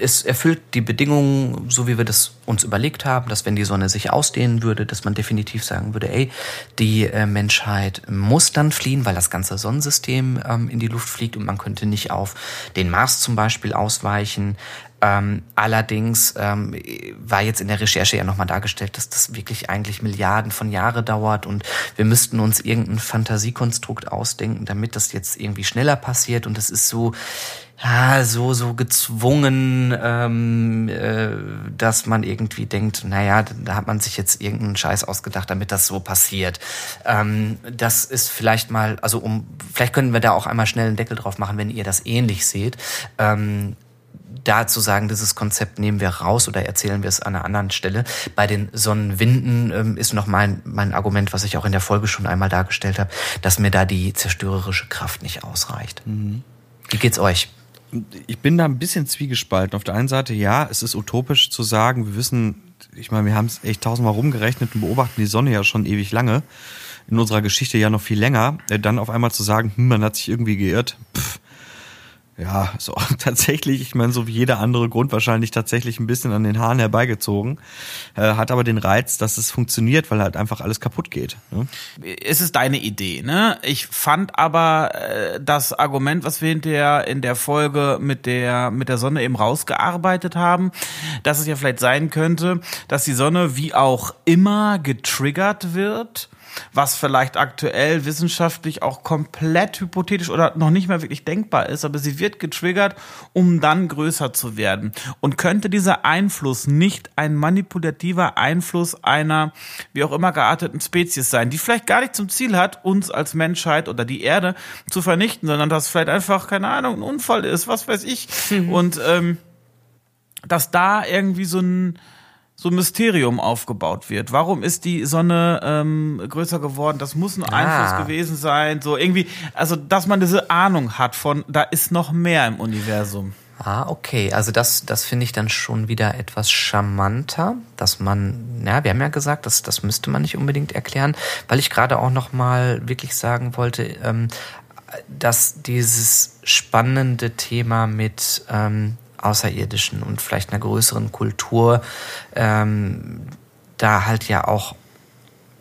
es erfüllt die Bedingungen, so wie wir das uns überlegt haben, dass wenn die Sonne sich ausdehnen würde, dass man definitiv sagen würde, ey, die äh, Menschheit muss dann fliehen, weil das ganze Sonnensystem ähm, in die Luft fliegt und man könnte nicht auf den Mars zum Beispiel ausweichen. Ähm, allerdings ähm, war jetzt in der Recherche ja nochmal dargestellt, dass das wirklich eigentlich Milliarden von Jahre dauert und wir müssten uns irgendein Fantasiekonstrukt ausdenken, damit das jetzt irgendwie schneller passiert und das ist so, ja, so, so gezwungen, ähm, äh, dass man irgendwie denkt, naja, da hat man sich jetzt irgendeinen Scheiß ausgedacht, damit das so passiert. Ähm, das ist vielleicht mal, also um, vielleicht können wir da auch einmal schnell einen Deckel drauf machen, wenn ihr das ähnlich seht. Ähm, da zu sagen, dieses Konzept nehmen wir raus oder erzählen wir es an einer anderen Stelle. Bei den Sonnenwinden ähm, ist noch mein, mein Argument, was ich auch in der Folge schon einmal dargestellt habe, dass mir da die zerstörerische Kraft nicht ausreicht. Mhm. Wie geht's euch? Ich bin da ein bisschen zwiegespalten. Auf der einen Seite, ja, es ist utopisch zu sagen, wir wissen, ich meine, wir haben es echt tausendmal rumgerechnet und beobachten die Sonne ja schon ewig lange. In unserer Geschichte ja noch viel länger. Äh, dann auf einmal zu sagen, hm, man hat sich irgendwie geirrt. Pff, ja, so *laughs* tatsächlich, ich meine, so wie jeder andere Grund wahrscheinlich tatsächlich ein bisschen an den Haaren herbeigezogen. Äh, hat aber den Reiz, dass es funktioniert, weil halt einfach alles kaputt geht. Ne? Es ist deine Idee, ne? Ich fand aber äh, das Argument, was wir hinterher in der Folge mit der, mit der Sonne eben rausgearbeitet haben, dass es ja vielleicht sein könnte, dass die Sonne wie auch immer getriggert wird was vielleicht aktuell wissenschaftlich auch komplett hypothetisch oder noch nicht mehr wirklich denkbar ist, aber sie wird getriggert, um dann größer zu werden. Und könnte dieser Einfluss nicht ein manipulativer Einfluss einer wie auch immer gearteten Spezies sein, die vielleicht gar nicht zum Ziel hat, uns als Menschheit oder die Erde zu vernichten, sondern dass vielleicht einfach, keine Ahnung, ein Unfall ist, was weiß ich. Mhm. Und ähm, dass da irgendwie so ein so ein Mysterium aufgebaut wird. Warum ist die Sonne ähm, größer geworden? Das muss ein ah. Einfluss gewesen sein. So irgendwie, also dass man diese Ahnung hat von, da ist noch mehr im Universum. Ah, okay. Also das, das finde ich dann schon wieder etwas charmanter, dass man, ja, wir haben ja gesagt, das, das müsste man nicht unbedingt erklären, weil ich gerade auch noch mal wirklich sagen wollte, ähm, dass dieses spannende Thema mit ähm, Außerirdischen und vielleicht einer größeren Kultur ähm, da halt ja auch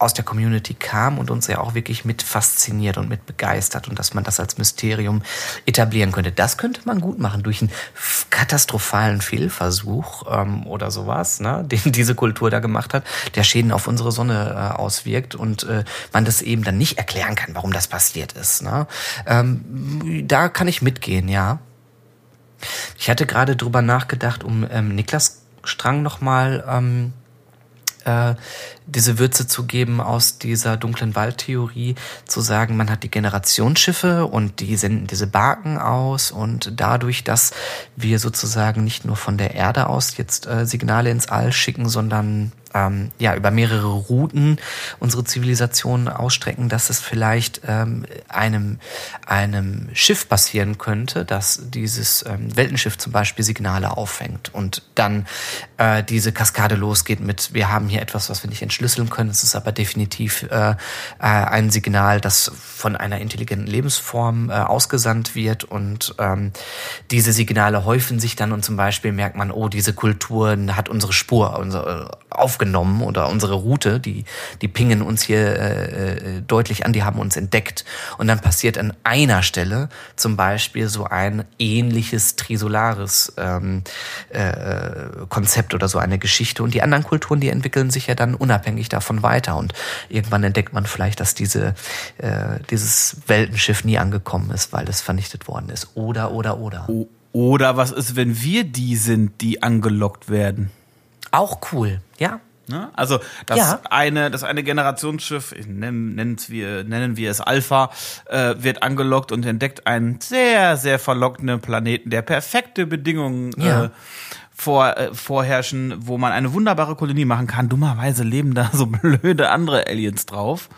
aus der Community kam und uns ja auch wirklich mit fasziniert und mit begeistert und dass man das als Mysterium etablieren könnte. Das könnte man gut machen durch einen katastrophalen Fehlversuch ähm, oder sowas, ne, *laughs* den diese Kultur da gemacht hat, der Schäden auf unsere Sonne äh, auswirkt und äh, man das eben dann nicht erklären kann, warum das passiert ist. Ne? Ähm, da kann ich mitgehen, ja. Ich hatte gerade drüber nachgedacht, um ähm, Niklas Strang nochmal ähm, äh, diese Würze zu geben aus dieser dunklen Waldtheorie, zu sagen, man hat die Generationsschiffe und die senden diese Barken aus und dadurch, dass wir sozusagen nicht nur von der Erde aus jetzt äh, Signale ins All schicken, sondern ähm, ja über mehrere Routen unsere Zivilisation ausstrecken, dass es vielleicht ähm, einem einem Schiff passieren könnte, dass dieses ähm, Weltenschiff zum Beispiel Signale auffängt und dann äh, diese Kaskade losgeht mit wir haben hier etwas, was wir nicht entschlüsseln können. Es ist aber definitiv äh, äh, ein Signal, das von einer intelligenten Lebensform äh, ausgesandt wird und ähm, diese Signale häufen sich dann und zum Beispiel merkt man, oh diese Kultur hat unsere Spur, unsere aufgenommen oder unsere Route, die, die pingen uns hier äh, äh, deutlich an, die haben uns entdeckt. Und dann passiert an einer Stelle zum Beispiel so ein ähnliches trisolares ähm, äh, Konzept oder so eine Geschichte. Und die anderen Kulturen, die entwickeln sich ja dann unabhängig davon weiter. Und irgendwann entdeckt man vielleicht, dass diese, äh, dieses Weltenschiff nie angekommen ist, weil es vernichtet worden ist. Oder, oder, oder. Oder was ist, wenn wir die sind, die angelockt werden? Auch cool, ja. Ne? Also das Ja. eine, das eine Generationsschiff, ich nennen, wir, nennen wir es Alpha, äh, wird angelockt und entdeckt einen sehr, sehr verlockenden Planeten, der perfekte Bedingungen Ja. äh, vor, äh, vorherrschen, wo man eine wunderbare Kolonie machen kann. Dummerweise leben da so *laughs* blöde andere Aliens drauf.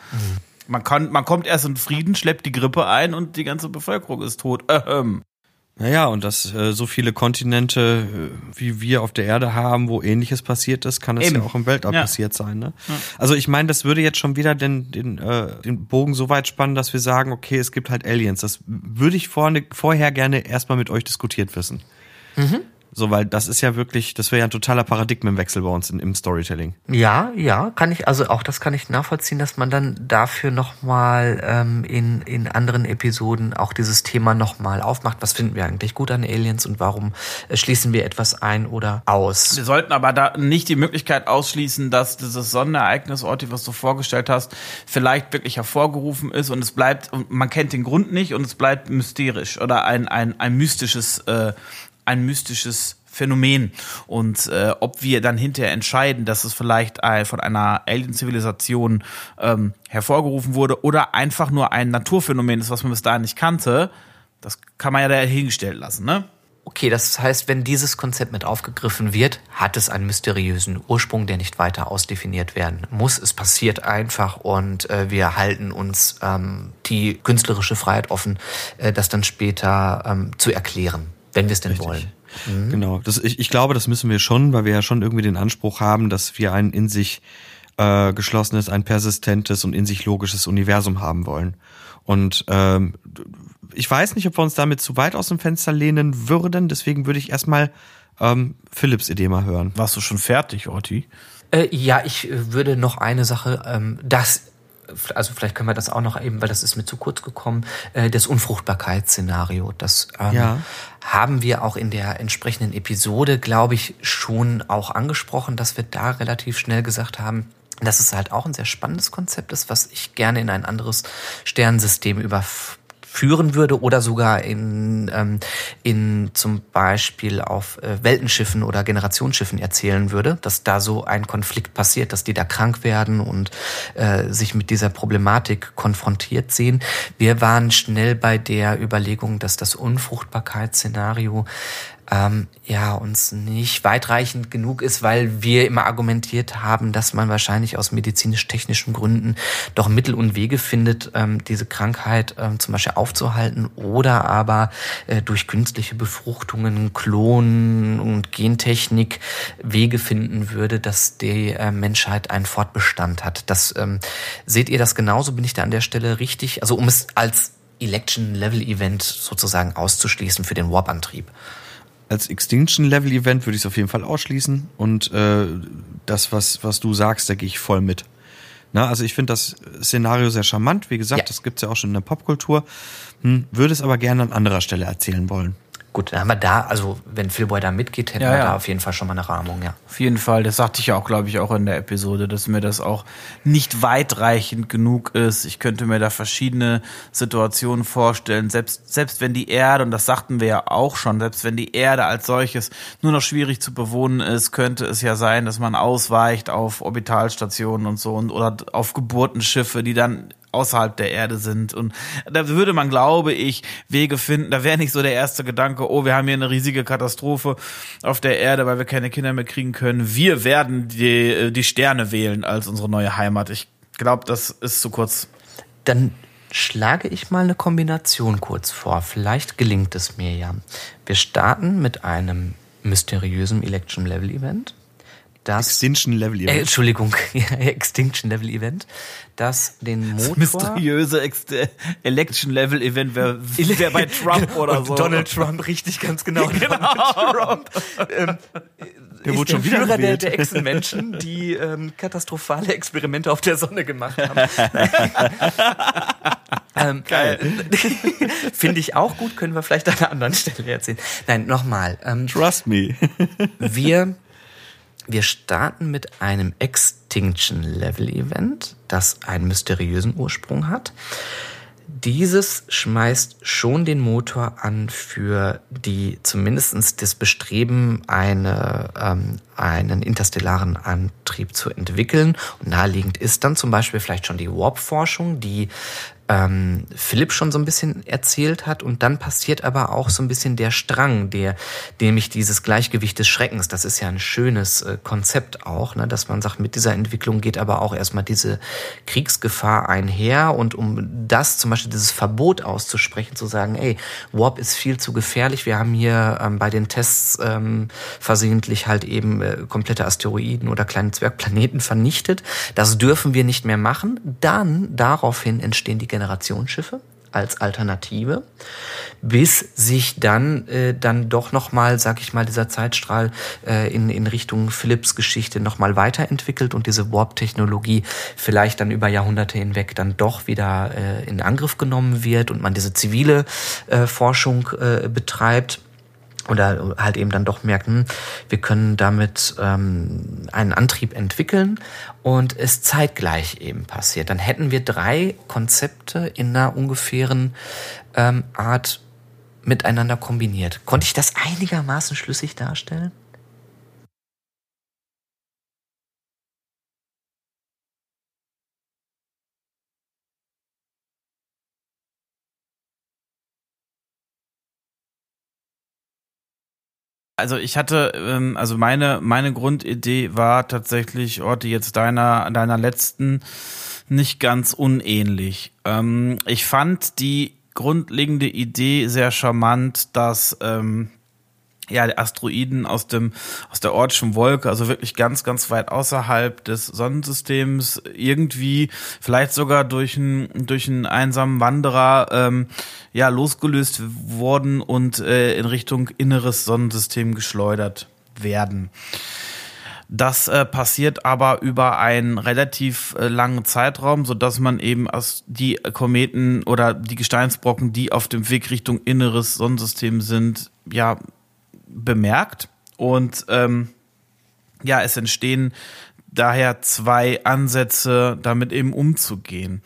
Man, kann, man kommt erst in Frieden, schleppt die Grippe ein und die ganze Bevölkerung ist tot. Ähm. Naja, und dass äh, so viele Kontinente äh, wie wir auf der Erde haben, wo ähnliches passiert ist, kann es ja auch im Weltall Ja. passiert sein. Ne? Also ich meine, das würde jetzt schon wieder den, den, äh, den Bogen so weit spannen, dass wir sagen, okay, es gibt halt Aliens. Das würde ich vorne, vorher gerne erstmal mit euch diskutiert wissen. So, weil das ist ja wirklich, das wäre ja ein totaler Paradigmenwechsel bei uns in, im Storytelling. Ja, ja, kann ich, also auch das kann ich nachvollziehen, dass man dann dafür nochmal ähm, in, in anderen Episoden auch dieses Thema nochmal aufmacht. Was finden wir eigentlich gut an Aliens und warum äh, schließen wir etwas ein oder aus? Wir sollten aber da nicht die Möglichkeit ausschließen, dass dieses Sonnenereignis, Orti, was du vorgestellt hast, vielleicht wirklich hervorgerufen ist und es bleibt, und man kennt den Grund nicht und es bleibt mysterisch oder ein, ein, ein mystisches, äh, ein mystisches Phänomen. Und äh, ob wir dann hinterher entscheiden, dass es vielleicht ein, von einer Alien-Zivilisation ähm, hervorgerufen wurde oder einfach nur ein Naturphänomen ist, was man bis dahin nicht kannte, das kann man ja dahingestellt lassen, ne? Okay, das heißt, wenn dieses Konzept mit aufgegriffen wird, hat es einen mysteriösen Ursprung, der nicht weiter ausdefiniert werden muss. Es passiert einfach und äh, wir halten uns ähm, die künstlerische Freiheit offen, äh, das dann später ähm, zu erklären, wenn wir es denn wollen. Genau. Das, ich, ich glaube, das müssen wir schon, weil wir ja schon irgendwie den Anspruch haben, dass wir ein in sich äh, geschlossenes, ein persistentes und in sich logisches Universum haben wollen. Und ähm, ich weiß nicht, ob wir uns damit zu weit aus dem Fenster lehnen würden. Deswegen würde ich erstmal ähm, Philips Idee mal hören. Warst du schon fertig, Orti? Äh, ja, ich äh, würde noch eine Sache, ähm, das, also vielleicht können wir das auch noch eben, weil das ist mir zu kurz gekommen, äh, das Unfruchtbarkeitsszenario. Das ähm, Ja. haben wir auch in der entsprechenden Episode, glaube ich, schon auch angesprochen, dass wir da relativ schnell gesagt haben, dass es halt auch ein sehr spannendes Konzept ist, was ich gerne in ein anderes Sternensystem überführen würde oder sogar in, ähm, in zum Beispiel auf äh, Weltenschiffen oder Generationsschiffen erzählen würde, dass da so ein Konflikt passiert, dass die da krank werden und äh, sich mit dieser Problematik konfrontiert sehen. Wir waren schnell bei der Überlegung, dass das Unfruchtbarkeitsszenario ähm, ja uns nicht weitreichend genug ist, weil wir immer argumentiert haben, dass man wahrscheinlich aus medizinisch-technischen Gründen doch Mittel und Wege findet, ähm, diese Krankheit ähm, zum Beispiel aufzuhalten oder aber äh, durch künstliche Befruchtungen, Klonen und Gentechnik Wege finden würde, dass die äh, Menschheit einen Fortbestand hat. Das ähm, seht ihr das genauso? Bin ich da an der Stelle richtig? Also um es als Election-Level-Event sozusagen auszuschließen für den Warp-Antrieb. Als Extinction-Level-Event würde ich es auf jeden Fall ausschließen. Und äh, das, was, was du sagst, da gehe ich voll mit. Na, also ich finde das Szenario sehr charmant. Wie gesagt, Ja. das gibt's ja auch schon in der Popkultur. Hm, würde es aber gerne an anderer Stelle erzählen wollen. Gut, dann haben wir da, also wenn Philboy da mitgeht, hätten Ja, wir ja. da auf jeden Fall schon mal eine Rahmung, ja. Auf jeden Fall, das sagte ich ja auch, glaube ich, auch in der Episode, dass mir das auch nicht weitreichend genug ist. Ich könnte mir da verschiedene Situationen vorstellen, selbst, selbst wenn die Erde, und das sagten wir ja auch schon, selbst wenn die Erde als solches nur noch schwierig zu bewohnen ist, könnte es ja sein, dass man ausweicht auf Orbitalstationen und so und oder auf Geburtenschiffe, die dann außerhalb der Erde sind. Und da würde man, glaube ich, Wege finden. Da wäre nicht so der erste Gedanke, oh, wir haben hier eine riesige Katastrophe auf der Erde, weil wir keine Kinder mehr kriegen können. Wir werden die, äh, die Sterne wählen als unsere neue Heimat. Ich glaube, das ist zu kurz. Dann schlage ich mal eine Kombination kurz vor. Vielleicht gelingt es mir ja. Wir starten mit einem mysteriösen Election Level Event. Das Extinction Level äh, Event. Entschuldigung, *laughs* ja, Extinction Level Event, das den Motor Mysteriöse Ex Election Level Event wäre wär bei *laughs* Trump oder so. Donald Trump, richtig, ganz *laughs* genau. Donald Trump. Ähm, Der ist wurde schon wieder Führer der, gewählt. der Echsenmenschen, die ähm, katastrophale Experimente auf der Sonne gemacht haben. ähm, Geil. Finde ich auch gut, können wir vielleicht an einer anderen Stelle erzählen. Nein, nochmal. Ähm, Trust me. wir, wir starten mit einem Extinction Level Event, das einen mysteriösen Ursprung hat. Dieses schmeißt schon den Motor an für die zumindestens das Bestreben, eine, ähm, einen interstellaren Antrieb zu entwickeln. Und naheliegend ist dann zum Beispiel vielleicht schon die Warp-Forschung, die ähm, Philipp schon so ein bisschen erzählt hat. Und dann passiert aber auch so ein bisschen der Strang, der, nämlich dieses Gleichgewicht des Schreckens. Das ist ja ein schönes äh, Konzept auch, ne, dass man sagt, mit dieser Entwicklung geht aber auch erstmal diese Kriegsgefahr einher. Und um das, zum Beispiel dieses Verbot auszusprechen, zu sagen, ey, Warp ist viel zu gefährlich. Wir haben hier ähm, bei den Tests ähm, versehentlich halt eben äh, komplette Asteroiden oder kleine Zwergplaneten vernichtet. Das dürfen wir nicht mehr machen. Dann daraufhin entstehen die Generationsschiffe als Alternative, bis sich dann äh, dann doch noch mal, sag ich mal, dieser Zeitstrahl äh, in in Richtung Philipps Geschichte noch mal weiterentwickelt und diese Warp-Technologie vielleicht dann über Jahrhunderte hinweg dann doch wieder äh, in Angriff genommen wird und man diese zivile äh, Forschung äh, betreibt oder halt eben dann doch merkt, hm, wir können damit ähm, einen Antrieb entwickeln und es zeitgleich eben passiert. Dann hätten wir drei Konzepte in einer ungefähren ähm, Art miteinander kombiniert. Konnte ich das einigermaßen schlüssig darstellen? Also ich hatte, ähm, also meine meine Grundidee war tatsächlich, Orti, jetzt deiner deiner letzten nicht ganz unähnlich. Ähm, ich fand die grundlegende Idee sehr charmant, dass ähm, ja, die Asteroiden aus dem aus der Ortschen Wolke, also wirklich ganz ganz weit außerhalb des Sonnensystems irgendwie vielleicht sogar durch einen durch einen einsamen Wanderer ähm, ja losgelöst wurden und äh, in Richtung inneres Sonnensystem geschleudert werden. Das äh, passiert aber über einen relativ äh, langen Zeitraum, so dass man eben aus die Kometen oder die Gesteinsbrocken, die auf dem Weg Richtung inneres Sonnensystem sind, ja bemerkt. Und ähm, ja, es entstehen daher zwei Ansätze, damit eben umzugehen.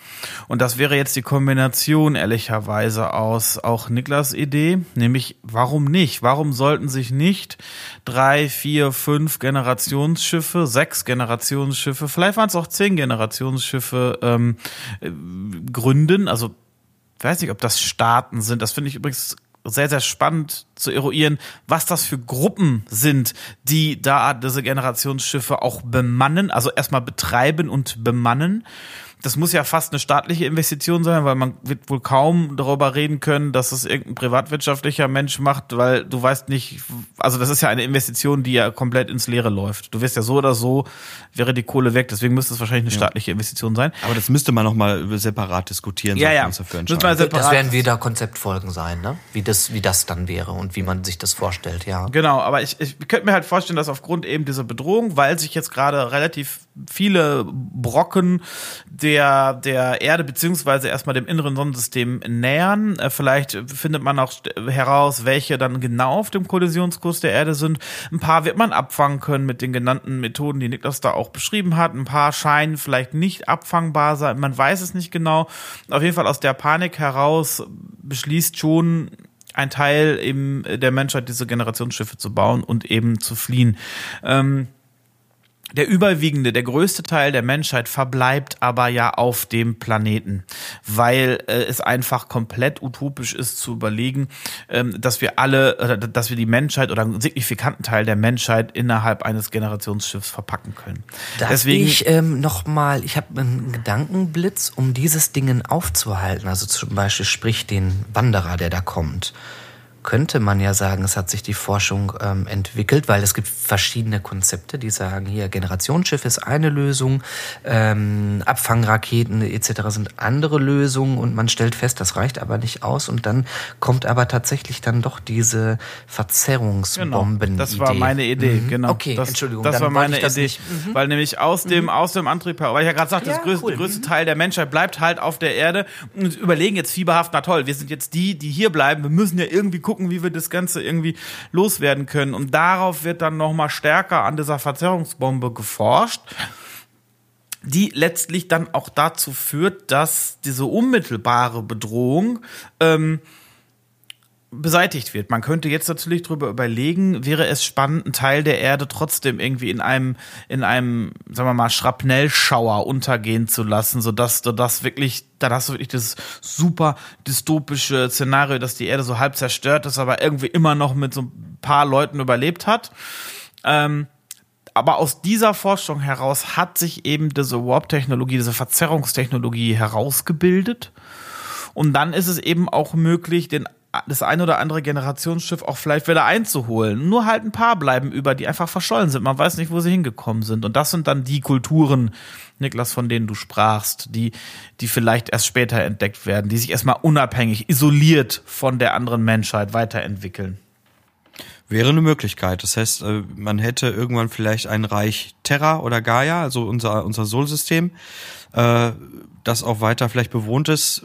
Und das wäre jetzt die Kombination ehrlicherweise aus auch Niklas Idee, nämlich warum nicht? Warum sollten sich nicht drei, vier, fünf Generationsschiffe, sechs Generationsschiffe, vielleicht waren es auch zehn Generationsschiffe ähm, äh, gründen? Also weiß nicht, ob das Staaten sind. Das finde ich übrigens sehr, sehr spannend zu eruieren, was das für Gruppen sind, die da diese Generationsschiffe auch bemannen, also erstmal betreiben und bemannen. Das muss ja fast eine staatliche Investition sein, weil man wird wohl kaum darüber reden können, dass es irgendein privatwirtschaftlicher Mensch macht, weil du weißt nicht, also das ist ja eine Investition, die ja komplett ins Leere läuft. Du wirst ja so oder so, wäre die Kohle weg, deswegen müsste es wahrscheinlich eine staatliche Investition sein. Aber das müsste man noch mal separat diskutieren. Ja, ja. dafür entscheiden. Das werden wieder Konzeptfolgen sein, ne? Wie das, wie das dann wäre und wie man sich das vorstellt, ja. Genau, aber ich, ich könnte mir halt vorstellen, dass aufgrund eben dieser Bedrohung, weil sich jetzt gerade relativ viele Brocken der, der Erde beziehungsweise erstmal dem inneren Sonnensystem nähern. Äh, vielleicht findet man auch heraus, welche dann genau auf dem Kollisionskurs der Erde sind. Ein paar wird man abfangen können mit den genannten Methoden, die Niklas da auch beschrieben hat. Ein paar scheinen vielleicht nicht abfangbar sein. Man weiß es nicht genau. Auf jeden Fall aus der Panik heraus beschließt schon ein Teil eben der Menschheit, diese Generationsschiffe zu bauen und eben zu fliehen. Ähm, der überwiegende, der größte Teil der Menschheit verbleibt aber ja auf dem Planeten, weil äh, es einfach komplett utopisch ist zu überlegen, ähm, dass wir alle, oder dass wir die Menschheit oder einen signifikanten Teil der Menschheit innerhalb eines Generationsschiffs verpacken können. Darf Deswegen ich ähm, noch mal, ich habe einen Gedankenblitz, um dieses Dingen aufzuhalten. Also zum Beispiel sprich den Wanderer, der da kommt könnte man ja sagen, es hat sich die Forschung ähm, entwickelt, weil es gibt verschiedene Konzepte, die sagen, hier Generationsschiff ist eine Lösung, ähm, Abfangraketen etc. sind andere Lösungen und man stellt fest, das reicht aber nicht aus und dann kommt aber tatsächlich dann doch diese Verzerrungsbomben. Genau, das war meine Idee, mhm. genau. Okay, das, Entschuldigung. Das war meine Idee, mhm. weil nämlich aus dem mhm. aus dem Antrieb, weil ich ja gerade sagte, ja, das größte, cool. größte Teil der Menschheit bleibt halt auf der Erde und überlegen jetzt fieberhaft, na toll, wir sind jetzt die, die hier bleiben, wir müssen ja irgendwie gucken, wie wir das Ganze irgendwie loswerden können. Und darauf wird dann nochmal stärker an dieser Verzerrungsbombe geforscht die letztlich dann auch dazu führt, dass diese unmittelbare Bedrohung ähm, beseitigt wird. Man könnte jetzt natürlich darüber überlegen, wäre es spannend, einen Teil der Erde trotzdem irgendwie in einem, in einem, sagen wir mal, Schrapnellschauer untergehen zu lassen, sodass du das wirklich, dann hast du wirklich das super dystopische Szenario, dass die Erde so halb zerstört ist, aber irgendwie immer noch mit so ein paar Leuten überlebt hat. Ähm, aber aus dieser Forschung heraus hat sich eben diese Warp-Technologie, diese Verzerrungstechnologie herausgebildet. Und dann ist es eben auch möglich, den das ein oder andere Generationsschiff auch vielleicht wieder einzuholen. Nur halt ein paar bleiben über, die einfach verschollen sind. Man weiß nicht, wo sie hingekommen sind. Und das sind dann die Kulturen, Niklas, von denen du sprachst, die, die vielleicht erst später entdeckt werden, die sich erstmal unabhängig, isoliert von der anderen Menschheit weiterentwickeln. Wäre eine Möglichkeit. Das heißt, äh, man hätte irgendwann vielleicht ein Reich Terra oder Gaia, also unser, unser Sol-System, äh, das auch weiter vielleicht bewohnt ist,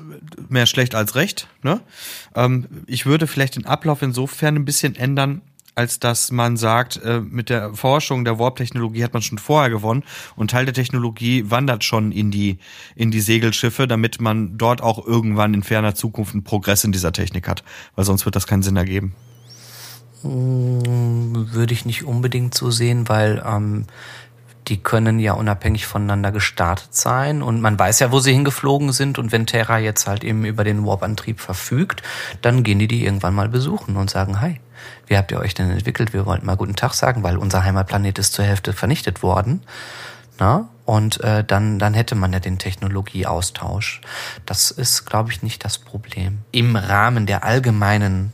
mehr schlecht als recht. Ne? Ähm, ich würde vielleicht den Ablauf insofern ein bisschen ändern, als dass man sagt, äh, mit der Forschung der Warp-Technologie hat man schon vorher gewonnen und Teil der Technologie wandert schon in die, in die Segelschiffe, damit man dort auch irgendwann in ferner Zukunft einen Progress in dieser Technik hat, weil sonst wird das keinen Sinn ergeben. Hm, würde ich nicht unbedingt so sehen, weil ähm, die können ja unabhängig voneinander gestartet sein und man weiß ja, wo sie hingeflogen sind und wenn Terra jetzt halt eben über den Warp-Antrieb verfügt, dann gehen die die irgendwann mal besuchen und sagen, hi, wie habt ihr euch denn entwickelt? Wir wollten mal guten Tag sagen, weil unser Heimatplanet ist zur Hälfte vernichtet worden. Na? Und äh, dann, dann hätte man ja den Technologieaustausch. Das ist, glaube ich, nicht das Problem. Im Rahmen der allgemeinen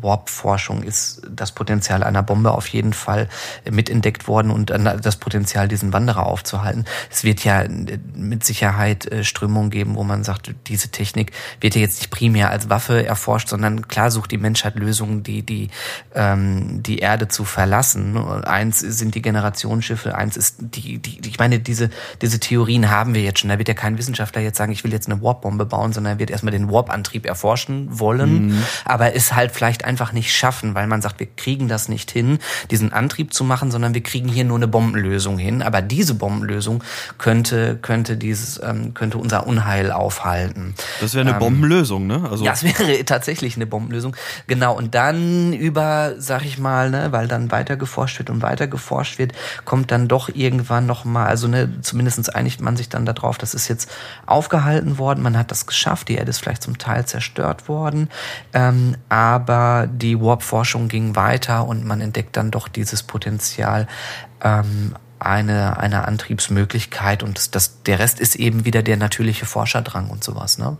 Warp-Forschung ist das Potenzial einer Bombe auf jeden Fall mitentdeckt worden und das Potenzial, diesen Wanderer aufzuhalten. Es wird ja mit Sicherheit äh, Strömungen geben, wo man sagt, diese Technik wird ja jetzt nicht primär als Waffe erforscht, sondern klar sucht die Menschheit Lösungen, die die, ähm, die Erde zu verlassen. Eins sind die Generationsschiffe, eins ist die, die, ich meine, diese, diese Theorien haben wir jetzt schon. Da wird ja kein Wissenschaftler jetzt sagen, ich will jetzt eine Warp-Bombe bauen, sondern er wird erstmal den Warp-Antrieb erforschen wollen, mhm. aber ist halt vielleicht einfach nicht schaffen, weil man sagt, wir kriegen das nicht hin, diesen Antrieb zu machen, sondern wir kriegen hier nur eine Bombenlösung hin. Aber diese Bombenlösung könnte, könnte dieses, ähm, könnte unser Unheil aufhalten. Das wäre eine ähm, Bombenlösung, ne? Also ja, es wäre *laughs* tatsächlich eine Bombenlösung. Genau. Und dann über, sag ich mal, ne, weil dann weiter geforscht wird und weiter geforscht wird, kommt dann doch irgendwann noch mal, also ne, zumindestens einigt man sich dann darauf, das ist jetzt aufgehalten worden, man hat das geschafft, die Erde ist vielleicht zum Teil zerstört worden, ähm, aber die Warp-Forschung ging weiter und man entdeckt dann doch dieses Potenzial ähm, eine, eine Antriebsmöglichkeit und das, das, der Rest ist eben wieder der natürliche Forscherdrang und sowas, ne?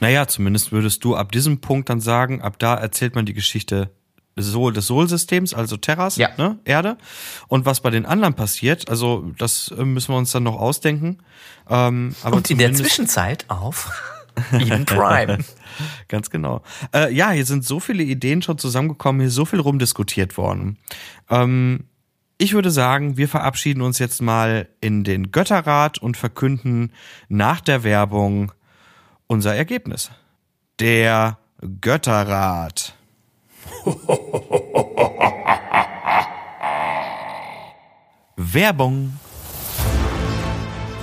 Naja, zumindest würdest du ab diesem Punkt dann sagen, ab da erzählt man die Geschichte des Sol, des Sol-Systems, also Terras, ja. ne, Erde. Und was bei den anderen passiert, also das äh, müssen wir uns dann noch ausdenken. Ähm, aber und in der Zwischenzeit auf Eden Prime. *laughs* Ganz genau. Äh, ja, hier sind so viele Ideen schon zusammengekommen, hier ist so viel rumdiskutiert worden. Ähm, Ich würde sagen, wir verabschieden uns jetzt mal in den Götterrat und verkünden nach der Werbung unser Ergebnis. Der Götterrat. *laughs* Werbung.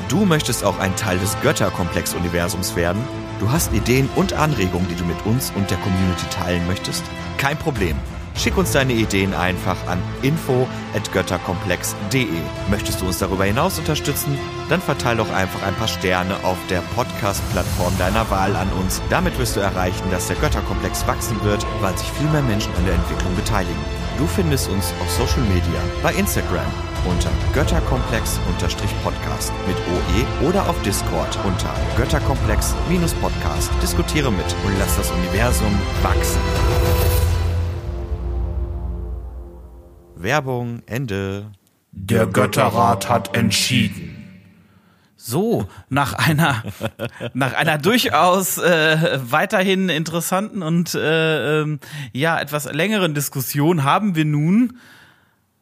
Du möchtest auch ein Teil des Götterkomplex-Universums werden? Du hast Ideen und Anregungen, die du mit uns und der Community teilen möchtest? Kein Problem. Schick uns deine Ideen einfach an info@götterkomplex.de. Möchtest du uns darüber hinaus unterstützen? Dann verteil doch einfach ein paar Sterne auf der Podcast-Plattform deiner Wahl an uns. Damit wirst du erreichen, dass der Götterkomplex wachsen wird, weil sich viel mehr Menschen an der Entwicklung beteiligen. Du findest uns auf Social Media, bei Instagram unter Götterkomplex-Podcast mit OE oder auf Discord unter Götterkomplex-Podcast. Diskutiere mit und lass das Universum wachsen. Werbung, Ende. Der Götterrat hat entschieden. So, nach einer, nach einer durchaus äh, weiterhin interessanten und äh, ähm, ja etwas längeren Diskussion haben wir nun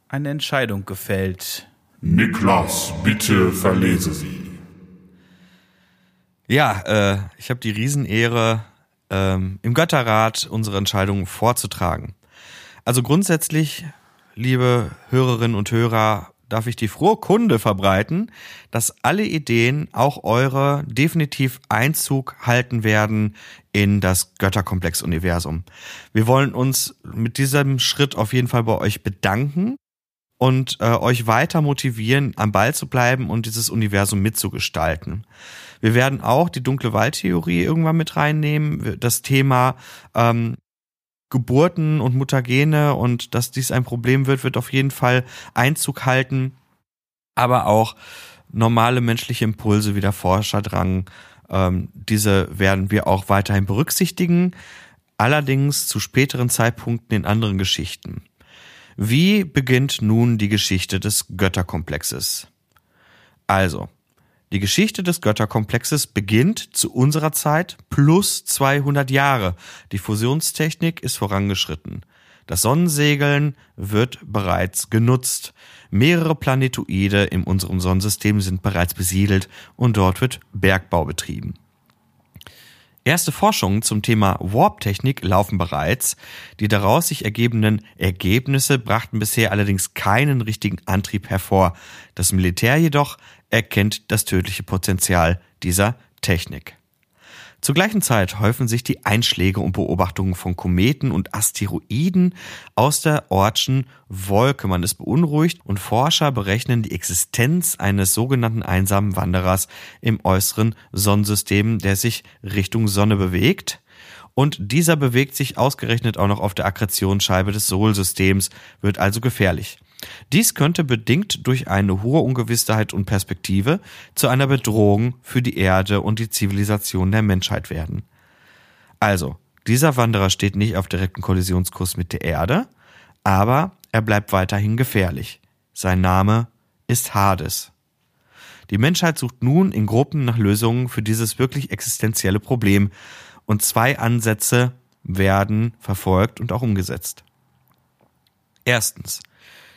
eine Entscheidung gefällt. Niklas, bitte verlese sie. Ja, äh, ich habe die Riesenehre, ähm, im Götterrat unsere Entscheidung vorzutragen. Also grundsätzlich, liebe Hörerinnen und Hörer, darf ich die frohe Kunde verbreiten, dass alle Ideen, auch eure, definitiv Einzug halten werden in das Götterkomplex-Universum. Wir wollen uns mit diesem Schritt auf jeden Fall bei euch bedanken und äh, euch weiter motivieren, am Ball zu bleiben und dieses Universum mitzugestalten. Wir werden auch die dunkle Waldtheorie irgendwann mit reinnehmen, das Thema ähm, Geburten und Mutagene und dass dies ein Problem wird, wird auf jeden Fall Einzug halten, aber auch normale menschliche Impulse wie der Forscherdrang, ähm, diese werden wir auch weiterhin berücksichtigen, allerdings zu späteren Zeitpunkten in anderen Geschichten. Wie beginnt nun die Geschichte des Götterkomplexes? Also, die Geschichte des Götterkomplexes beginnt zu unserer Zeit plus 200 Jahre. Die Fusionstechnik ist vorangeschritten. Das Sonnensegeln wird bereits genutzt. Mehrere Planetoide in unserem Sonnensystem sind bereits besiedelt und dort wird Bergbau betrieben. Erste Forschungen zum Thema Warp-Technik laufen bereits. Die daraus sich ergebenden Ergebnisse brachten bisher allerdings keinen richtigen Antrieb hervor. Das Militär jedoch erkennt das tödliche Potenzial dieser Technik. Zur gleichen Zeit häufen sich die Einschläge und Beobachtungen von Kometen und Asteroiden aus der Ortschen Wolke. Man ist beunruhigt und Forscher berechnen die Existenz eines sogenannten einsamen Wanderers im äußeren Sonnensystem, der sich Richtung Sonne bewegt. Und dieser bewegt sich ausgerechnet auch noch auf der Akkretionsscheibe des Solsystems, wird also gefährlich. Dies könnte bedingt durch eine hohe Ungewissheit und Perspektive zu einer Bedrohung für die Erde und die Zivilisation der Menschheit werden. Also, dieser Wanderer steht nicht auf direkten Kollisionskurs mit der Erde, aber er bleibt weiterhin gefährlich. Sein Name ist Hades. Die Menschheit sucht nun in Gruppen nach Lösungen für dieses wirklich existenzielle Problem und zwei Ansätze werden verfolgt und auch umgesetzt. Erstens.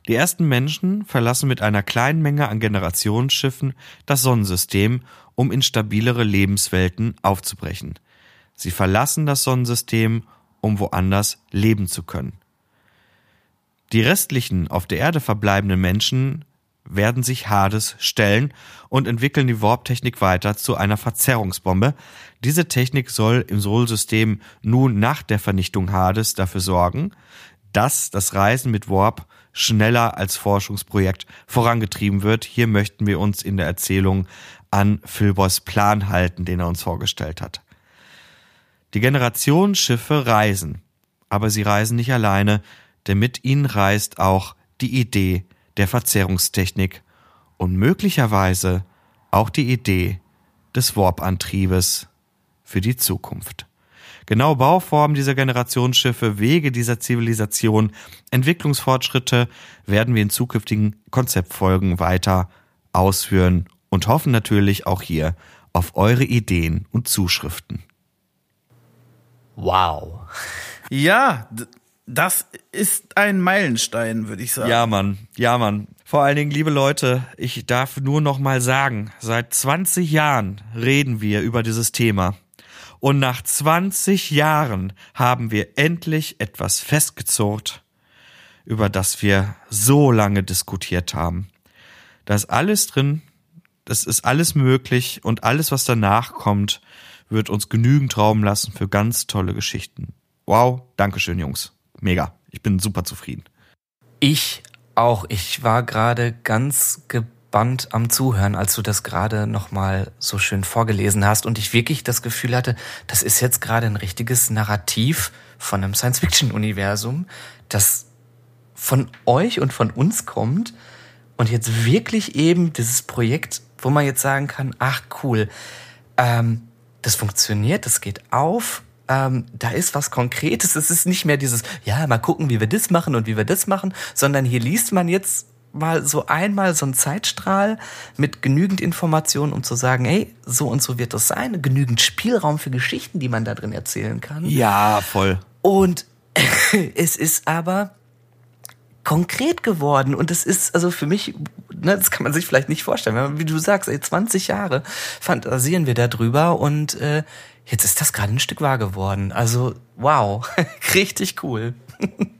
Die ersten Menschen verlassen mit einer kleinen Menge an Generationsschiffen das Sonnensystem, um in stabilere Lebenswelten aufzubrechen. Sie verlassen das Sonnensystem, um woanders leben zu können. Die restlichen auf der Erde verbleibenden Menschen werden sich Hades stellen und entwickeln die Warp-Technik weiter zu einer Verzerrungsbombe. Diese Technik soll im Sol-System nun nach der Vernichtung Hades dafür sorgen, dass das Reisen mit Warp schneller als Forschungsprojekt vorangetrieben wird. Hier möchten wir uns in der Erzählung an Philbos Plan halten, den er uns vorgestellt hat. Die Generationsschiffe reisen, aber sie reisen nicht alleine, denn mit ihnen reist auch die Idee der Verzerrungstechnik und möglicherweise auch die Idee des Warp-Antriebes für die Zukunft. Genau Bauformen dieser Generationsschiffe, Wege dieser Zivilisation, Entwicklungsfortschritte werden wir in zukünftigen Konzeptfolgen weiter ausführen und hoffen natürlich auch hier auf eure Ideen und Zuschriften. Wow. *laughs* Ja, Das ist ein Meilenstein, würde ich sagen. Ja, Mann. Ja, Mann. Vor allen Dingen, liebe Leute, ich darf nur noch mal sagen, seit 20 Jahren reden wir über dieses Thema. Und nach 20 Jahren haben wir endlich etwas festgezurrt, über das wir so lange diskutiert haben. Da ist alles drin, das ist alles möglich und alles, was danach kommt, wird uns genügend Raum lassen für ganz tolle Geschichten. Wow, Dankeschön, Jungs. Mega. Ich bin super zufrieden. Ich auch. Ich war gerade ganz gebannt am Zuhören, als du das gerade nochmal so schön vorgelesen hast und ich wirklich das Gefühl hatte, das ist jetzt gerade ein richtiges Narrativ von einem Science-Fiction-Universum, das von euch und von uns kommt und jetzt wirklich eben dieses Projekt, wo man jetzt sagen kann, ach cool, ähm, das funktioniert, das geht auf, ähm, da ist was Konkretes. Es ist nicht mehr dieses, ja, mal gucken, wie wir das machen und wie wir das machen, sondern hier liest man jetzt mal so einmal so einen Zeitstrahl mit genügend Informationen, um zu sagen, hey, so und so wird das sein, genügend Spielraum für Geschichten, die man da drin erzählen kann. Ja, voll. Und *laughs* es ist aber konkret geworden und es ist also für mich, ne, das kann man sich vielleicht nicht vorstellen, man, wie du sagst, ey, 20 Jahre fantasieren wir darüber und äh, jetzt ist das gerade ein Stück wahr geworden. Also wow, *laughs* richtig cool. *laughs*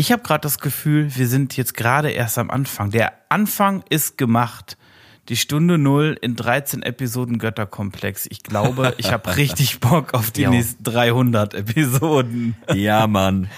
Ich habe gerade das Gefühl, wir sind jetzt gerade erst am Anfang. Der Anfang ist gemacht. Die Stunde Null in 13 Episoden Götterkomplex. Ich glaube, ich habe *laughs* richtig Bock auf die Jo. nächsten 300 Episoden. Ja, Mann.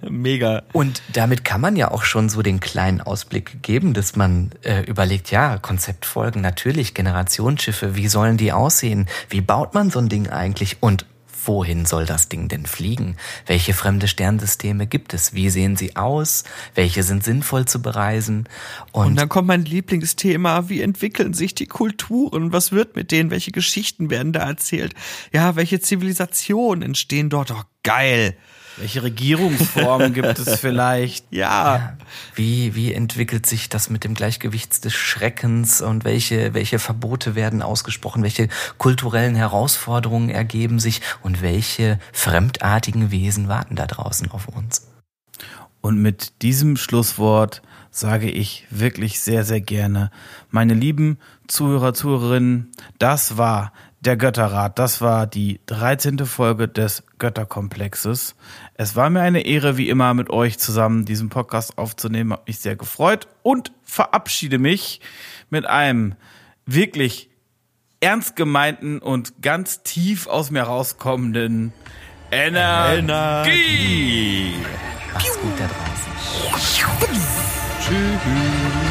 *laughs* Mega. Und damit kann man ja auch schon so den kleinen Ausblick geben, dass man äh, überlegt, ja, Konzeptfolgen natürlich, Generationsschiffe, wie sollen die aussehen? Wie baut man so ein Ding eigentlich? Und wohin soll das Ding denn fliegen? Welche fremde Sternsysteme gibt es? Wie sehen sie aus? Welche sind sinnvoll zu bereisen? Und, Und dann kommt mein Lieblingsthema, wie entwickeln sich die Kulturen? Was wird mit denen? Welche Geschichten werden da erzählt? Ja, welche Zivilisationen entstehen dort? Oh, geil. Welche Regierungsformen gibt es vielleicht? *laughs* Ja. Wie, wie entwickelt sich das mit dem Gleichgewicht des Schreckens und welche, welche Verbote werden ausgesprochen, welche kulturellen Herausforderungen ergeben sich und welche fremdartigen Wesen warten da draußen auf uns? Und mit diesem Schlusswort sage ich wirklich sehr, sehr gerne, meine lieben Zuhörer, Zuhörerinnen, das war der Götterrat. Das war die 13. Folge des Götterkomplexes. Es war mir eine Ehre, wie immer, mit euch zusammen diesen Podcast aufzunehmen. Hat mich sehr gefreut und verabschiede mich mit einem wirklich ernst gemeinten und ganz tief aus mir rauskommenden Energie. Macht's gut da draußen. Tschüss.